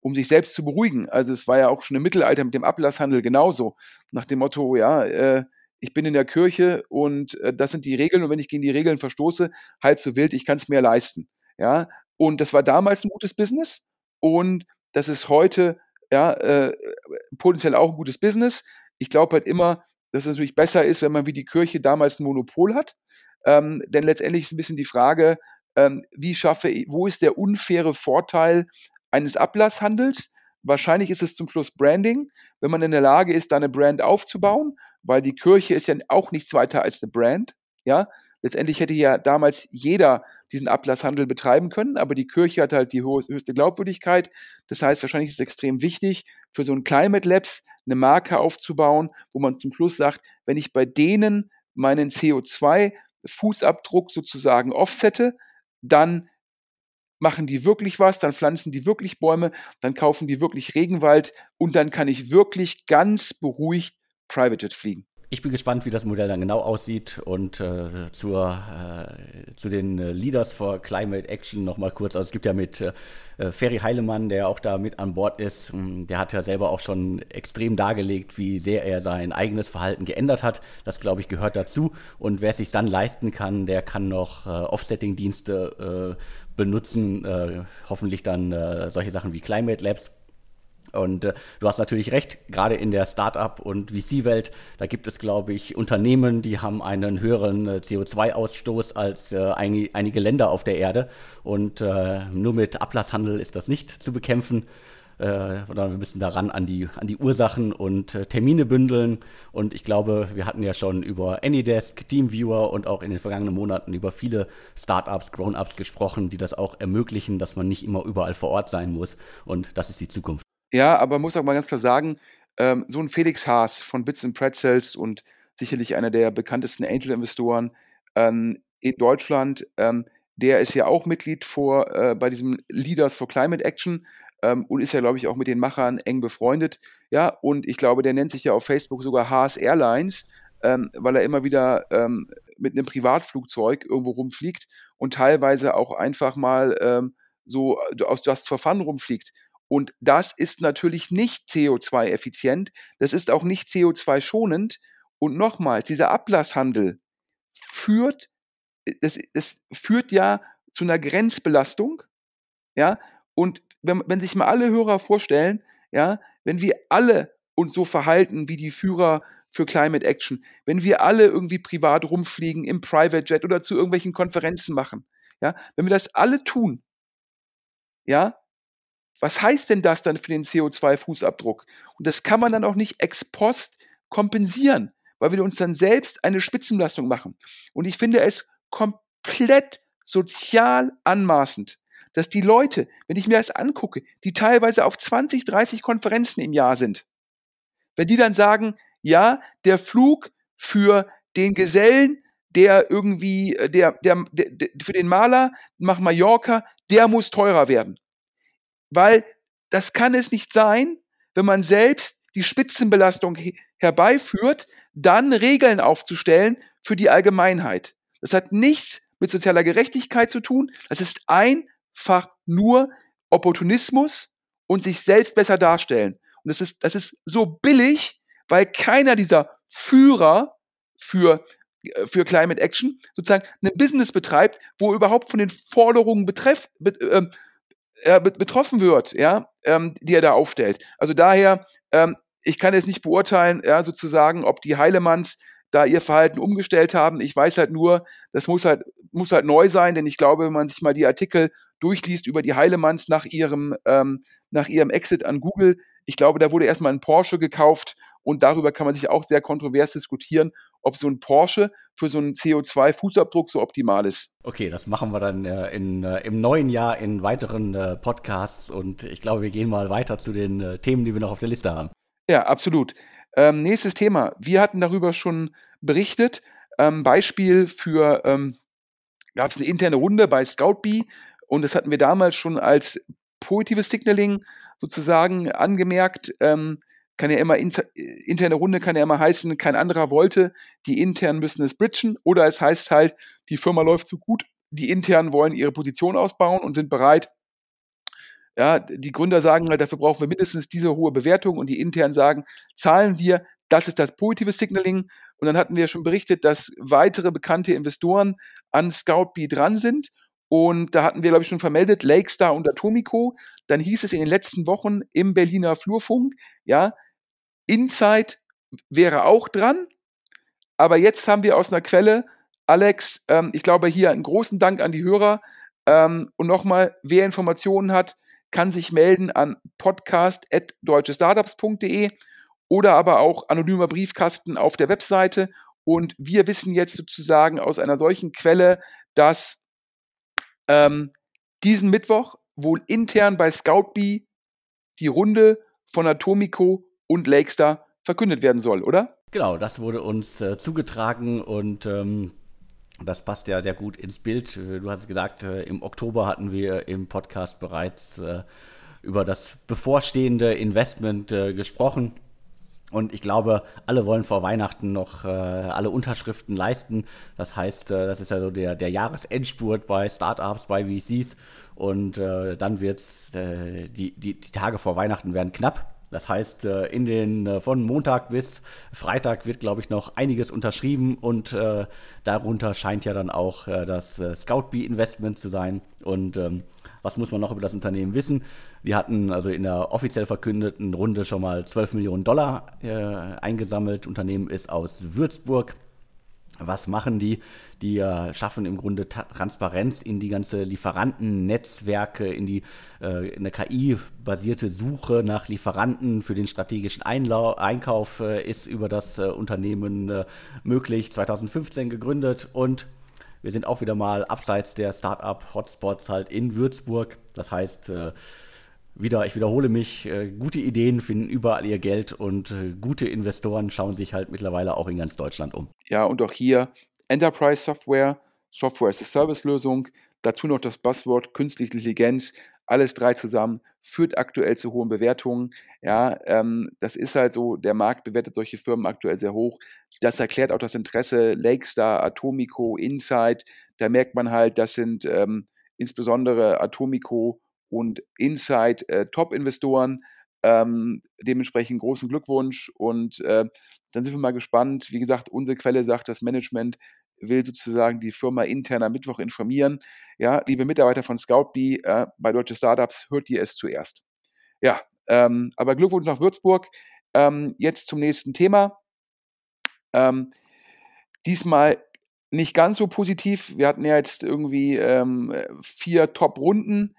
um sich selbst zu beruhigen. Also es war ja auch schon im Mittelalter mit dem Ablasshandel genauso, nach dem Motto, ja, äh, ich bin in der Kirche und äh, das sind die Regeln und wenn ich gegen die Regeln verstoße, halb so wild, ich kann es mir leisten. Ja, und das war damals ein gutes Business und das ist heute ja äh, potenziell auch ein gutes Business. Ich glaube halt immer, dass es natürlich besser ist, wenn man wie die Kirche damals ein Monopol hat. Ähm, denn letztendlich ist ein bisschen die Frage, ähm, wie schaffe ich, wo ist der unfaire Vorteil eines Ablasshandels? Wahrscheinlich ist es zum Schluss Branding, wenn man in der Lage ist, da eine Brand aufzubauen, weil die Kirche ist ja auch nichts weiter als eine Brand. Ja, letztendlich hätte ja damals jeder diesen Ablasshandel betreiben können, aber die Kirche hat halt die höchste Glaubwürdigkeit. Das heißt, wahrscheinlich ist es extrem wichtig, für so ein Climate Labs eine Marke aufzubauen, wo man zum Schluss sagt, wenn ich bei denen meinen CO2 Fußabdruck sozusagen offsette, dann machen die wirklich was, dann pflanzen die wirklich Bäume, dann kaufen die wirklich Regenwald und dann kann ich wirklich ganz beruhigt Private Jet fliegen. Ich bin gespannt, wie das Modell dann genau aussieht und äh, zur, äh, zu den äh, Leaders for Climate Action nochmal kurz. Also es gibt ja mit äh, Ferry Heilemann, der auch da mit an Bord ist, hm, der hat ja selber auch schon extrem dargelegt, wie sehr er sein eigenes Verhalten geändert hat. Das, glaube ich, gehört dazu. Und wer es sich dann leisten kann, der kann noch äh, Offsetting-Dienste äh, benutzen, äh, hoffentlich dann äh, solche Sachen wie Climate Labs und äh, du hast natürlich recht, gerade in der Startup- und VC-Welt, da gibt es, glaube ich, Unternehmen, die haben einen höheren äh, CO2-Ausstoß als äh, ein, einige Länder auf der Erde. Und äh, nur mit Ablasshandel ist das nicht zu bekämpfen. äh, wir müssen daran an die, an die Ursachen und äh, Termine bündeln. Und ich glaube, wir hatten ja schon über Anydesk, Teamviewer und auch in den vergangenen Monaten über viele Startups, Grown-ups gesprochen, die das auch ermöglichen, dass man nicht immer überall vor Ort sein muss. Und das ist die Zukunft. Ja, aber muss auch mal ganz klar sagen, ähm, so ein Felix Haas von Bits and Pretzels und sicherlich einer der bekanntesten Angel-Investoren ähm, in Deutschland, ähm, der ist ja auch Mitglied vor, äh, bei diesem Leaders for Climate Action ähm, und ist ja, glaube ich, auch mit den Machern eng befreundet. Ja, und ich glaube, der nennt sich ja auf Facebook sogar Haas Airlines, ähm, weil er immer wieder ähm, mit einem Privatflugzeug irgendwo rumfliegt und teilweise auch einfach mal so äh, aus Just for Fun rumfliegt. Und das ist natürlich nicht CO2-effizient, das ist auch nicht CO2-schonend. Und nochmals, dieser Ablasshandel führt, äh, das, das führt ja zu einer Grenzbelastung. Ja, und wenn, wenn sich mal alle Hörer vorstellen, ja, wenn wir alle uns so verhalten wie die Führer für Climate Action, wenn wir alle irgendwie privat rumfliegen im Private Jet oder zu irgendwelchen Konferenzen machen, ja, wenn wir das alle tun, ja, was heißt denn das dann für den CO2-Fußabdruck? Und das kann man dann auch nicht ex post kompensieren, weil wir uns dann selbst eine Spitzenbelastung machen. Und ich finde es komplett sozial anmaßend, dass die Leute, wenn ich mir das angucke, die teilweise auf 20, 30 Konferenzen im Jahr sind, wenn die dann sagen, ja, der Flug für den Gesellen, der irgendwie, äh, der, der, der, für den Maler nach Mallorca, der muss teurer werden. Weil das kann es nicht sein, wenn man selbst die Spitzenbelastung herbeiführt, dann Regeln aufzustellen für die Allgemeinheit. Das hat nichts mit sozialer Gerechtigkeit zu tun. Das ist einfach nur Opportunismus und sich selbst besser darstellen. Und das ist, das ist so billig, weil keiner dieser Führer für, äh, für Climate Action sozusagen ein Business betreibt, wo überhaupt von den Forderungen betreff, äh, äh, betroffen wird, ja, ähm, die er da aufstellt. Also daher, ähm, ich kann jetzt nicht beurteilen, ja, sozusagen, ob die Heilemanns da ihr Verhalten umgestellt haben. Ich weiß halt nur, das muss halt, muss halt neu sein, denn ich glaube, wenn man sich mal die Artikel durchliest über die Heilemanns nach ihrem, ähm, nach ihrem Exit an Google, ich glaube, da wurde erstmal ein Porsche gekauft und darüber kann man sich auch sehr kontrovers diskutieren, ob so ein Porsche für so einen CO2-Fußabdruck so optimal ist. Okay, das machen wir dann äh, in, äh, im neuen Jahr in weiteren äh, Podcasts und ich glaube, wir gehen mal weiter zu den äh, Themen, die wir noch auf der Liste haben. Ja, absolut. Ähm, nächstes Thema. Wir hatten darüber schon berichtet. Ähm, Beispiel für, ähm, gab es eine interne Runde bei ScoutBee und das hatten wir damals schon als positives Signaling sozusagen angemerkt. Ähm, kann ja immer inter, interne Runde kann ja immer heißen, kein anderer wollte, die intern müssen es bridgen oder es heißt halt, die Firma läuft so gut, die intern wollen ihre Position ausbauen und sind bereit. Ja, die Gründer sagen halt, dafür brauchen wir mindestens diese hohe Bewertung und die intern sagen, zahlen wir, das ist das positive Signaling. Und dann hatten wir schon berichtet, dass weitere bekannte Investoren an ScoutBee dran sind. Und da hatten wir, glaube ich, schon vermeldet, Lakestar und Atomico. Dann hieß es in den letzten Wochen im Berliner Flurfunk, ja, Inside wäre auch dran, aber jetzt haben wir aus einer Quelle, Alex, ähm, ich glaube hier einen großen Dank an die Hörer. Ähm, und nochmal, wer Informationen hat, kann sich melden an podcast.deutschestartups.de oder aber auch anonymer Briefkasten auf der Webseite. Und wir wissen jetzt sozusagen aus einer solchen Quelle, dass ähm, diesen Mittwoch wohl intern bei ScoutBee die Runde von Atomico und Lakestar verkündet werden soll, oder? Genau, das wurde uns äh, zugetragen und ähm, das passt ja sehr gut ins Bild. Du hast gesagt, äh, im Oktober hatten wir im Podcast bereits äh, über das bevorstehende Investment äh, gesprochen. Und ich glaube, alle wollen vor Weihnachten noch äh, alle Unterschriften leisten. Das heißt, äh, das ist ja so der, der Jahresendspurt bei Startups, bei VCs. Und äh, dann wird es, die, die, die Tage vor Weihnachten werden knapp. Das heißt, äh, in den, äh, von Montag bis Freitag wird, glaube ich, noch einiges unterschrieben und äh, darunter scheint ja dann auch äh, das äh, Scoutbee Investment zu sein. Und ähm, was muss man noch über das Unternehmen wissen? Die hatten also in der offiziell verkündeten Runde schon mal 12 Millionen Dollar äh, eingesammelt. Unternehmen ist aus Würzburg Was machen die? Die äh, schaffen im Grunde Transparenz in die ganze Lieferantennetzwerke, in die äh, eine KI-basierte Suche nach Lieferanten für den strategischen Einlau Einkauf äh, ist über das äh, Unternehmen äh, möglich. 2015 gegründet und wir sind auch wieder mal abseits der Startup-Hotspots halt in Würzburg. Das heißt, äh, wieder, ich wiederhole mich, äh, gute Ideen finden überall ihr Geld und äh, gute Investoren schauen sich halt mittlerweile auch in ganz Deutschland um. Ja, und auch hier Enterprise Software, Software as a Service Lösung, dazu noch das Buzzword künstliche Intelligenz, alles drei zusammen führt aktuell zu hohen Bewertungen. Ja, ähm, das ist halt so, der Markt bewertet solche Firmen aktuell sehr hoch. Das erklärt auch das Interesse Lakestar, Atomico, Insight. Da merkt man halt, das sind ähm, insbesondere Atomico und Insight äh, Top-Investoren. Ähm, dementsprechend großen Glückwunsch und äh, dann sind wir mal gespannt. Wie gesagt, unsere Quelle sagt, das Management will sozusagen die Firma intern am Mittwoch informieren. Ja, liebe Mitarbeiter von Scoutbee, äh, bei Deutsche Startups hört ihr es zuerst. Ja, ähm, aber Glückwunsch nach Würzburg. Ähm, jetzt zum nächsten Thema. Ähm, diesmal nicht ganz so positiv. Wir hatten ja jetzt irgendwie ähm, vier Top-Runden.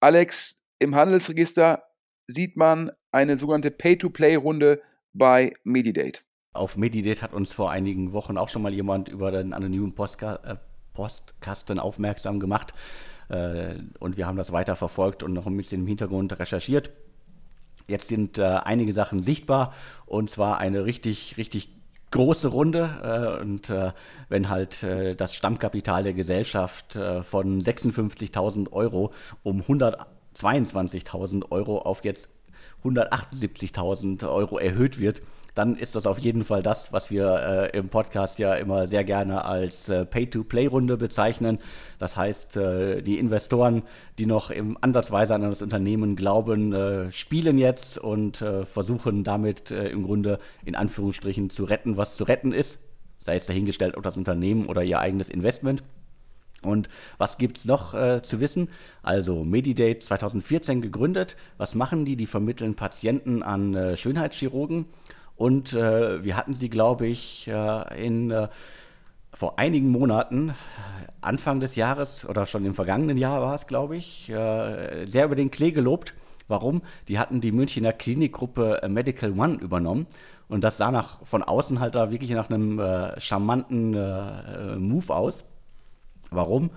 Alex, im Handelsregister sieht man eine sogenannte Pay-to-Play-Runde bei Medidate. Auf Medidate hat uns vor einigen Wochen auch schon mal jemand über den anonymen Postka äh, Postkasten aufmerksam gemacht. Äh, und wir haben das weiter verfolgt und noch ein bisschen im Hintergrund recherchiert. Jetzt sind äh, einige Sachen sichtbar und zwar eine richtig, richtig große Runde äh, und äh, wenn halt äh, das Stammkapital der Gesellschaft äh, von 56.000 Euro um 122.000 Euro auf jetzt 178.000 Euro erhöht wird, dann ist das auf jeden Fall das, was wir äh, im Podcast ja immer sehr gerne als äh, Pay-to-Play-Runde bezeichnen. Das heißt, äh, die Investoren, die noch im Ansatzweise an das Unternehmen glauben, äh, spielen jetzt und äh, versuchen damit äh, im Grunde in Anführungsstrichen zu retten, was zu retten ist. Sei es dahingestellt, ob das Unternehmen oder ihr eigenes Investment. Und was gibt es noch äh, zu wissen? Also Medidate 2014 gegründet. Was machen die? Die vermitteln Patienten an äh, Schönheitschirurgen und äh, wir hatten sie, glaube ich, äh, in, äh, vor einigen Monaten, Anfang des Jahres oder schon im vergangenen Jahr war es, glaube ich, äh, sehr über den Klee gelobt. Warum? Die hatten die Münchner Klinikgruppe äh, Medical One übernommen. Und das sah nach, von außen halt da wirklich nach einem äh, charmanten Move aus. Warum?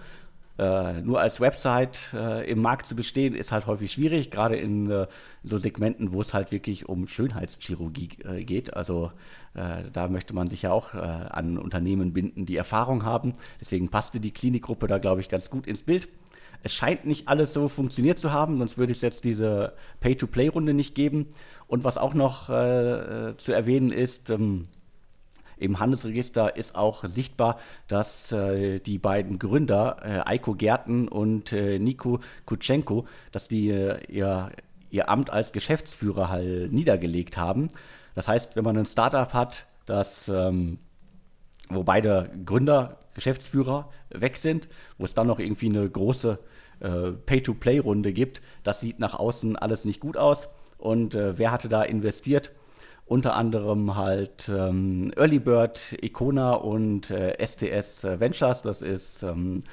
Äh, nur als Website äh, im Markt zu bestehen, ist halt häufig schwierig, gerade in äh, so Segmenten, wo es halt wirklich um Schönheitschirurgie äh, geht. Also äh, da möchte man sich ja auch an Unternehmen binden, die Erfahrung haben. Deswegen passte die Klinikgruppe da, glaube ich, ganz gut ins Bild. Es scheint nicht alles so funktioniert zu haben, sonst würde es jetzt diese Pay-to-Play-Runde nicht geben. Und was auch noch zu erwähnen ist, ähm, im Handelsregister ist auch sichtbar, dass äh, die beiden Gründer, äh, Eiko Gerten und äh, Nico Kutschenko, dass die äh, ihr, ihr Amt als Geschäftsführer halt niedergelegt haben. Das heißt, wenn man ein Startup hat, das, ähm, wo beide Gründer, Geschäftsführer weg sind, wo es dann noch irgendwie eine große äh, Pay-to-Play-Runde gibt, das sieht nach außen alles nicht gut aus. Und äh, wer hatte da investiert? Unter anderem halt ähm, Early Bird, Icona und äh, STS Ventures. Das ist ähm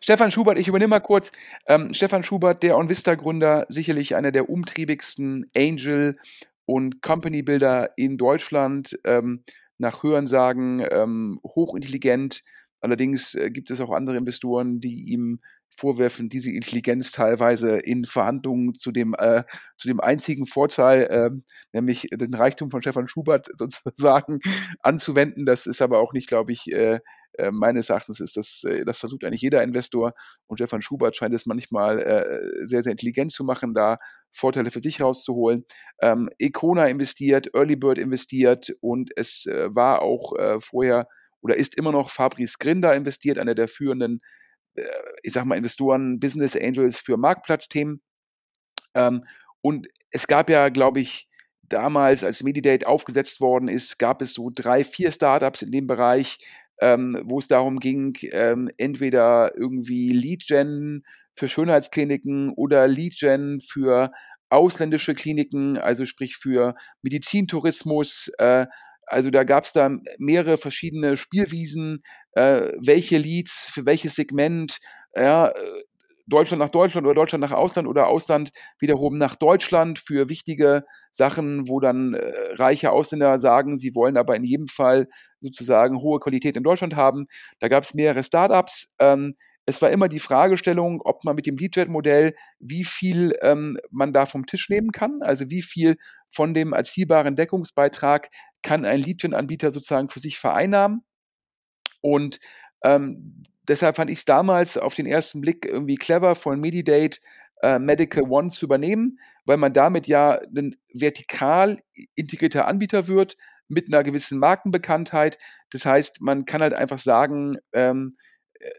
Stefan Schubert, ich übernehme mal kurz. Ähm, Stefan Schubert, der OnVista-Gründer, sicherlich einer der umtriebigsten Angel- und Company-Builder in Deutschland. Ähm, nach Hörensagen ähm, hochintelligent. Allerdings äh, gibt es auch andere Investoren, die ihm vorwerfen, diese Intelligenz teilweise in Verhandlungen zu dem, äh, zu dem einzigen Vorteil, äh, nämlich den Reichtum von Stefan Schubert sozusagen anzuwenden. Das ist aber auch nicht, glaube ich, äh, äh meines Erachtens ist das, äh, das versucht eigentlich jeder Investor und Stefan Schubert scheint es manchmal äh, sehr, sehr intelligent zu machen, da Vorteile für sich rauszuholen. Ähm, Econa investiert, Early Bird investiert und es war auch vorher oder ist immer noch Fabrice Grinder investiert, einer der führenden äh, ich sag mal, Investoren, Business Angels für Marktplatzthemen. Ähm, und es gab ja, glaube ich, damals, als Medidate aufgesetzt worden ist, gab es so drei, vier Startups in dem Bereich, ähm, wo es darum ging, ähm, entweder irgendwie Lead-Gen für Schönheitskliniken oder Lead-Gen für ausländische Kliniken, also sprich für Medizintourismus, äh, also da gab es da mehrere verschiedene Spielwiesen, äh, welche Leads für welches Segment, ja, äh, Deutschland nach Deutschland oder Deutschland nach Ausland oder Ausland wiederum nach Deutschland für wichtige Sachen, wo dann äh, reiche Ausländer sagen, sie wollen aber in jedem Fall sozusagen hohe Qualität in Deutschland haben. Da gab es mehrere Startups. Ähm, es war immer die Fragestellung, ob man mit dem Leadjet-Modell, wie viel ähm, man da vom Tisch nehmen kann, also wie viel von dem erzielbaren Deckungsbeitrag kann ein Leadjet-Anbieter sozusagen für sich vereinnahmen. Und ähm, deshalb fand ich es damals auf den ersten Blick irgendwie clever von Medidate äh, Medical One zu übernehmen, weil man damit ja ein vertikal integrierter Anbieter wird mit einer gewissen Markenbekanntheit. Das heißt, man kann halt einfach sagen, ähm, äh,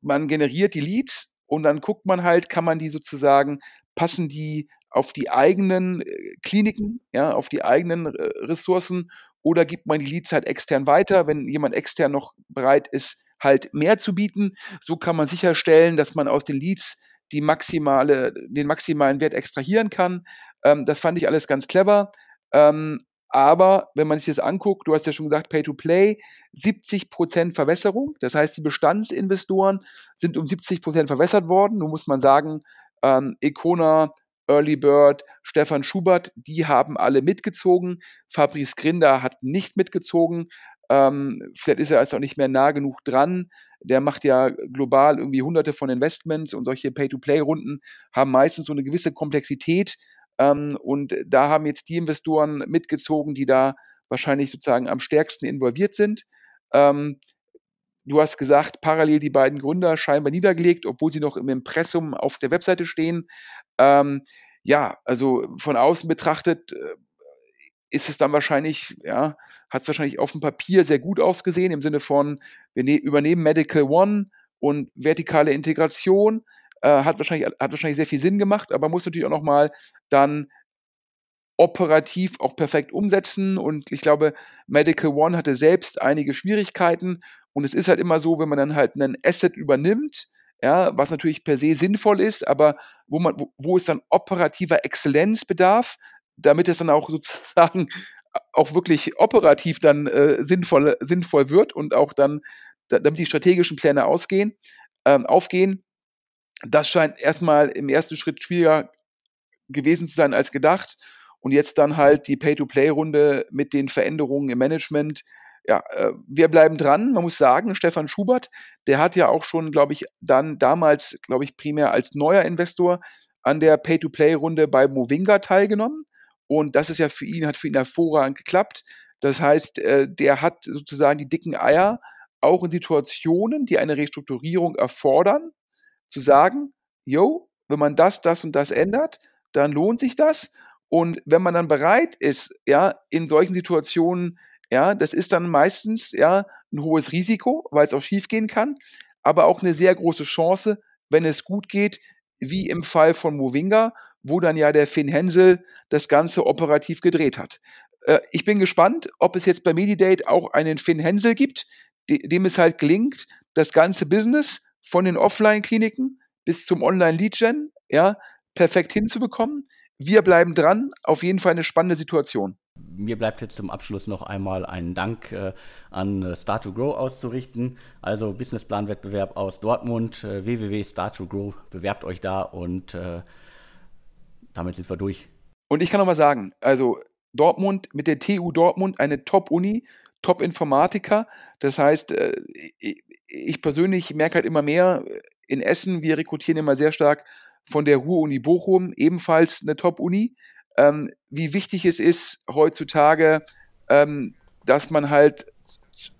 man generiert die Leads und dann guckt man halt, kann man die sozusagen, passen die auf die eigenen äh, Kliniken, ja, auf die eigenen äh, Ressourcen oder gibt man die Leads halt extern weiter, wenn jemand extern noch bereit ist, halt mehr zu bieten. So kann man sicherstellen, dass man aus den Leads die maximale, den maximalen Wert extrahieren kann. Ähm, das fand ich alles ganz clever. Ähm, aber wenn man sich das anguckt, du hast ja schon gesagt, Pay-to-Play, 70% Verwässerung. Das heißt, die Bestandsinvestoren sind um 70% verwässert worden. Nun muss man sagen, ähm, Econa, Early Bird, Stefan Schubert, die haben alle mitgezogen. Fabrice Grinder hat nicht mitgezogen. Ähm, vielleicht ist er also auch nicht mehr nah genug dran. Der macht ja global irgendwie hunderte von Investments und solche Pay-to-Play-Runden haben meistens so eine gewisse Komplexität. Ähm, und da haben jetzt die Investoren mitgezogen, die da wahrscheinlich sozusagen am stärksten involviert sind. Ähm, du hast gesagt, parallel die beiden Gründer scheinbar niedergelegt, obwohl sie noch im Impressum auf der Webseite stehen. Ähm, ja, also von außen betrachtet äh, ist es dann wahrscheinlich, ja, hat es wahrscheinlich auf dem Papier sehr gut ausgesehen, im Sinne von, wir ne übernehmen Medical One und vertikale Integration. Äh, hat, wahrscheinlich, hat wahrscheinlich sehr viel Sinn gemacht, aber muss natürlich auch nochmal dann operativ auch perfekt umsetzen. Und ich glaube, Medical One hatte selbst einige Schwierigkeiten. Und es ist halt immer so, wenn man dann halt einen Asset übernimmt, ja, was natürlich per se sinnvoll ist, aber wo man, wo, wo es dann operativer Exzellenz bedarf, damit es dann auch sozusagen auch wirklich operativ dann äh, sinnvoll, sinnvoll wird und auch dann, damit die strategischen Pläne ausgehen, ähm, aufgehen. Das scheint erstmal im ersten Schritt schwieriger gewesen zu sein als gedacht. Und jetzt dann halt die Pay-to-Play-Runde mit den Veränderungen im Management. Ja, äh, wir bleiben dran. Man muss sagen, Stefan Schubert, der hat ja auch schon, glaube ich, dann damals, glaube ich, primär als neuer Investor an der Pay-to-Play-Runde bei Movinga teilgenommen. Und das ist ja für ihn, hat für ihn hervorragend geklappt. Das heißt, äh, der hat sozusagen die dicken Eier, auch in Situationen, die eine Restrukturierung erfordern, zu sagen, yo, wenn man das, das und das ändert, dann lohnt sich das. Und wenn man dann bereit ist, ja, in solchen Situationen, ja, das ist dann meistens ja ein hohes Risiko, weil es auch schiefgehen kann, aber auch eine sehr große Chance, wenn es gut geht, wie im Fall von Movinga, wo dann ja der Finn Hensel das Ganze operativ gedreht hat. Äh, ich bin gespannt, ob es jetzt bei Medidate auch einen Finn Hensel gibt, dem es halt gelingt, das ganze Business von den Offline-Kliniken bis zum Online-Lead-Gen ja, perfekt hinzubekommen. Wir bleiben dran. Auf jeden Fall eine spannende Situation. Mir bleibt jetzt zum Abschluss noch einmal einen Dank äh, an äh, Start to Grow auszurichten. Also Businessplan-Wettbewerb aus Dortmund, äh, www.start2grow. Bewerbt euch da und äh, damit sind wir durch. Und ich kann noch mal sagen, also Dortmund mit der TU Dortmund eine Top-Uni, Top-Informatiker. Das heißt, äh, ich persönlich merke halt immer mehr in Essen, wir rekrutieren immer sehr stark von der Ruhr-Uni Bochum, ebenfalls eine Top-Uni. Ähm, wie wichtig es ist heutzutage, ähm, dass man halt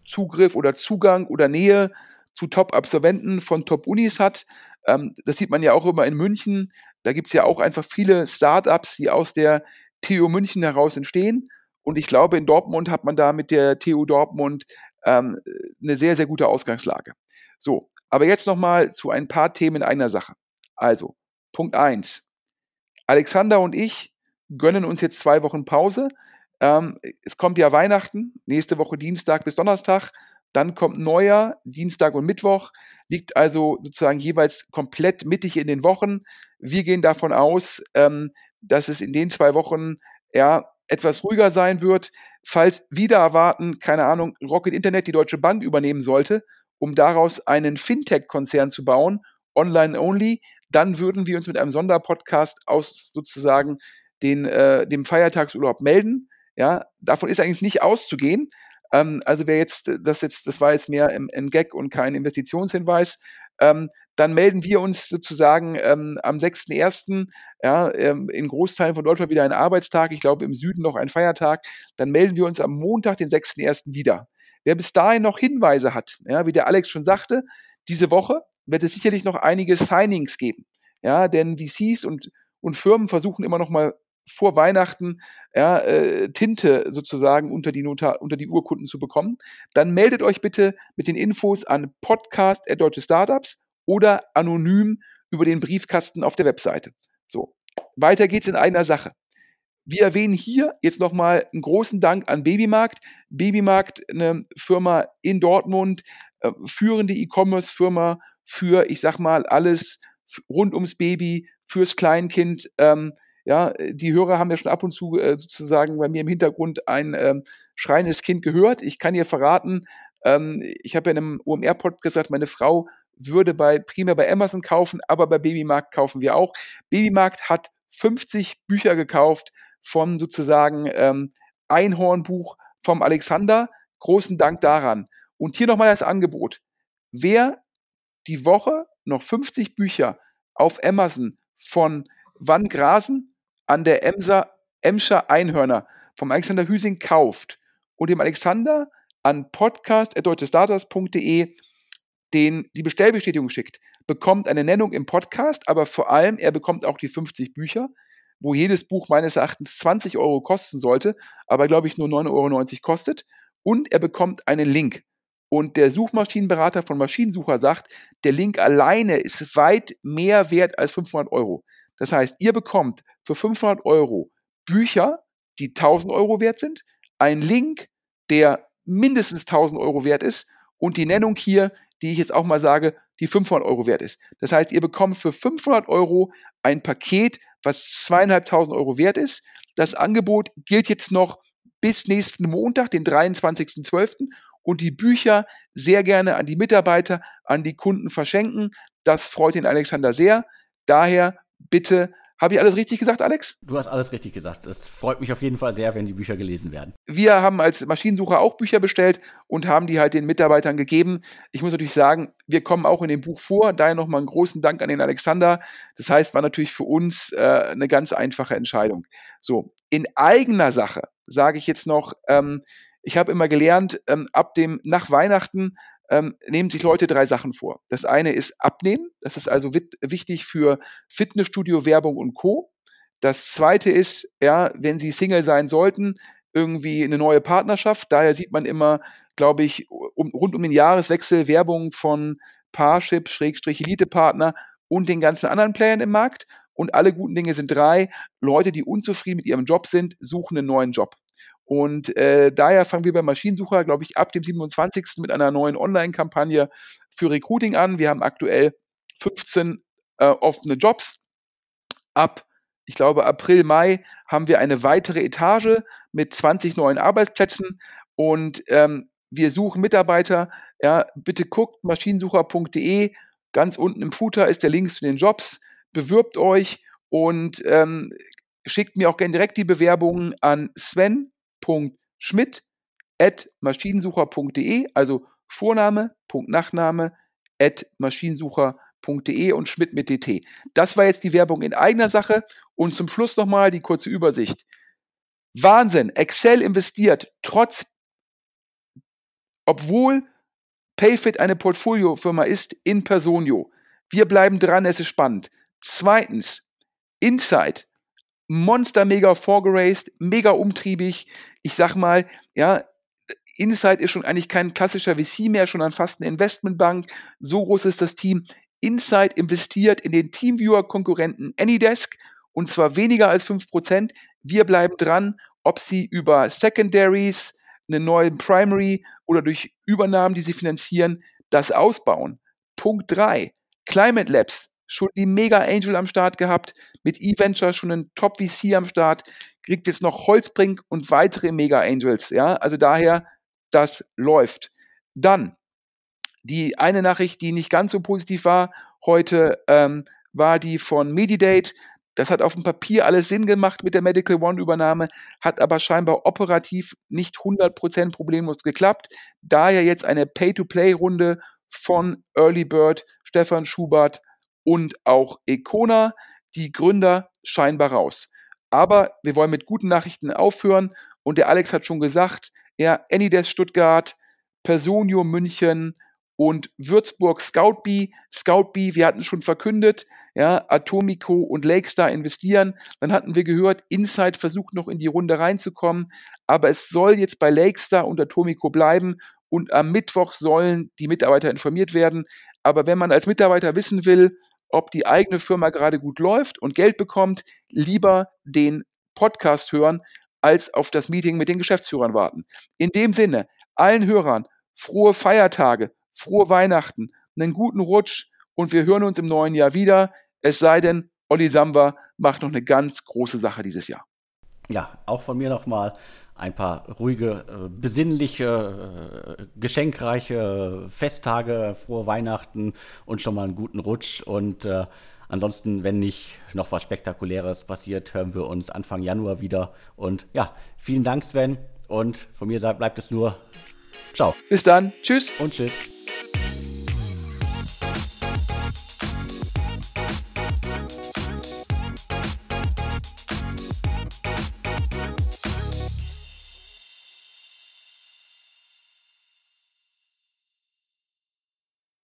Zugriff oder Zugang oder Nähe zu Top-Absolventen von Top-Unis hat. Ähm, das sieht man ja auch immer in München. Da gibt es ja auch einfach viele Startups, die aus der TU München heraus entstehen. Und ich glaube, in Dortmund hat man da mit der TU Dortmund ähm, eine sehr, sehr gute Ausgangslage. So, aber jetzt nochmal zu ein paar Themen in einer Sache. Also, Punkt 1. Alexander und ich gönnen uns jetzt zwei Wochen Pause. Ähm, es kommt ja Weihnachten, nächste Woche Dienstag bis Donnerstag. Dann kommt Neujahr, Dienstag und Mittwoch, liegt also sozusagen jeweils komplett mittig in den Wochen. Wir gehen davon aus, ähm, dass es in den zwei Wochen ja etwas ruhiger sein wird, falls wieder erwarten, keine Ahnung, Rocket Internet die Deutsche Bank übernehmen sollte, um daraus einen Fintech-Konzern zu bauen, online only, dann würden wir uns mit einem Sonderpodcast aus sozusagen den, äh, dem Feiertagsurlaub melden. Ja, davon ist eigentlich nicht auszugehen. Ähm, also wer jetzt, das jetzt, das war jetzt mehr ein, ein Gag und kein Investitionshinweis, ähm, dann melden wir uns sozusagen ähm, am 6.1. Ja, ähm, in Großteilen von Deutschland wieder ein Arbeitstag, ich glaube im Süden noch ein Feiertag, dann melden wir uns am Montag, den 6.1. wieder. Wer bis dahin noch Hinweise hat, ja, wie der Alex schon sagte, diese Woche wird es sicherlich noch einige Signings geben. Ja, denn VCs und, und Firmen versuchen immer noch mal vor Weihnachten ja, äh, Tinte sozusagen unter die, Notar, unter die Urkunden zu bekommen, dann meldet euch bitte mit den Infos an podcast Deutsche Startups oder anonym über den Briefkasten auf der Webseite. So, weiter geht's in einer Sache. Wir erwähnen hier jetzt nochmal einen großen Dank an Babymarkt. Babymarkt, eine Firma in Dortmund, äh, führende E-Commerce-Firma für, ich sag mal, alles rund ums Baby, fürs Kleinkind. Ähm, ja, äh, die Hörer haben ja schon ab und zu äh, sozusagen bei mir im Hintergrund ein ähm, schreiendes Kind gehört. Ich kann ihr verraten, ähm, ich habe ja in einem OMR-Pod gesagt, meine Frau würde bei primär bei Amazon kaufen, aber bei Babymarkt kaufen wir auch. Babymarkt hat 50 Bücher gekauft vom sozusagen ähm, Einhornbuch vom Alexander. Großen Dank daran. Und hier nochmal das Angebot. Wer die Woche noch 50 Bücher auf Amazon von Wann Grasen an der Emser, Emscher Einhörner vom Alexander Hüsing kauft und dem Alexander an podcast.deutschestarters.de den die Bestellbestätigung schickt, bekommt eine Nennung im Podcast, aber vor allem er bekommt auch die 50 Bücher, wo jedes Buch meines Erachtens 20 Euro kosten sollte, aber glaube ich nur 9,90 Euro kostet. Und er bekommt einen Link. Und der Suchmaschinenberater von Maschinensucher sagt, der Link alleine ist weit mehr wert als 500 Euro. Das heißt, ihr bekommt für 500 Euro Bücher, die 1000 Euro wert sind, einen Link, der mindestens 1000 Euro wert ist und die Nennung hier, die ich jetzt auch mal sage, die 500 Euro wert ist. Das heißt, ihr bekommt für 500 Euro ein Paket, was zweieinhalbtausend Euro wert ist. Das Angebot gilt jetzt noch bis nächsten Montag, den 23.12. und die Bücher sehr gerne an die Mitarbeiter, an die Kunden verschenken. Das freut den Alexander sehr. Daher bitte habe ich alles richtig gesagt, Alex? Du hast alles richtig gesagt. Es freut mich auf jeden Fall sehr, wenn die Bücher gelesen werden. Wir haben als Maschinensucher auch Bücher bestellt und haben die halt den Mitarbeitern gegeben. Ich muss natürlich sagen, wir kommen auch in dem Buch vor. Daher nochmal einen großen Dank an den Alexander. Das heißt, war natürlich für uns äh, eine ganz einfache Entscheidung. So, in eigener Sache sage ich jetzt noch, ähm, ich habe immer gelernt, ähm, ab dem nach Weihnachten ähm, nehmen sich Leute drei Sachen vor. Das eine ist Abnehmen, das ist also wichtig für Fitnessstudio, Werbung und Co. Das zweite ist, ja, wenn Sie Single sein sollten, irgendwie eine neue Partnerschaft. Daher sieht man immer, glaube ich, um, rund um den Jahreswechsel Werbung von Parship, Schrägstrich Elite-Partner und den ganzen anderen Playern im Markt. Und alle guten Dinge sind drei. Leute, die unzufrieden mit ihrem Job sind, suchen einen neuen Job. Und äh, daher fangen wir beim Maschinensucher, glaube ich, ab dem 27. mit einer neuen Online-Kampagne für Recruiting an. Wir haben aktuell 15 äh, offene Jobs. Ab, ich glaube, April, Mai haben wir eine weitere Etage mit 20 neuen Arbeitsplätzen und ähm, wir suchen Mitarbeiter. Ja, bitte guckt maschinensucher.de. Ganz unten im Footer ist der Link zu den Jobs. Bewirbt euch und ähm, schickt mir auch gerne direkt die Bewerbungen an Sven maschinensucher.de, also Vorname, Punkt Nachname, at maschinensucher.de und Schmidt mit DT. Das war jetzt die Werbung in eigener Sache und zum Schluss nochmal die kurze Übersicht. Wahnsinn, Excel investiert, trotz, obwohl Payfit eine Portfoliofirma ist, in Personio. Wir bleiben dran, es ist spannend. Zweitens, Insight monster mega vorgeraced, mega umtriebig. Ich sag mal, ja, Insight ist schon eigentlich kein klassischer VC mehr, sondern fast eine Investmentbank. So groß ist das Team. Insight investiert in den Teamviewer-Konkurrenten Anydesk und zwar weniger als 5%. Wir bleiben dran, ob sie über Secondaries, einen neuen Primary oder durch Übernahmen, die sie finanzieren, das ausbauen. Punkt 3. Climate Labs schon die Mega Angel am Start gehabt, mit E-Venture schon einen Top VC am Start. kriegt jetzt noch Holzbrink und weitere Mega Angels. Ja, also daher, das läuft. Dann die eine Nachricht, die nicht ganz so positiv war heute, ähm, war die von Medidate. Das hat auf dem Papier alles Sinn gemacht mit der Medical One-Übernahme, hat aber scheinbar operativ nicht 100% problemlos geklappt. Daher jetzt eine Pay-to-Play-Runde von Early Bird, Stefan Schubert und auch Econa, die Gründer scheinbar raus. Aber wir wollen mit guten Nachrichten aufhören und der Alex hat schon gesagt, ja, Anydesk Stuttgart, Personio München, und Würzburg Scoutbee. Scoutbee, wir hatten schon verkündet, ja, Atomico und Lakestar investieren. Dann hatten wir gehört, Insight versucht noch in die Runde reinzukommen, aber es soll jetzt bei Lakestar und Atomico bleiben und am Mittwoch sollen die Mitarbeiter informiert werden. Aber wenn man als Mitarbeiter wissen will, ob die eigene Firma gerade gut läuft und Geld bekommt, lieber den Podcast hören, als auf das Meeting mit den Geschäftsführern warten. In dem Sinne, allen Hörern frohe Feiertage, frohe Weihnachten, einen guten Rutsch und wir hören uns im neuen Jahr wieder. Es sei denn, Olli Samba macht noch eine ganz große Sache dieses Jahr. Ja, auch von mir nochmal ein paar ruhige, äh, besinnliche, äh, geschenkreiche Festtage, frohe Weihnachten und schon mal einen guten Rutsch. Und äh, ansonsten, wenn nicht noch was Spektakuläres passiert, hören wir uns Anfang Januar wieder. Und ja, vielen Dank, Sven. Und von mir bleibt es nur. Ciao. Bis dann. Tschüss. Und tschüss.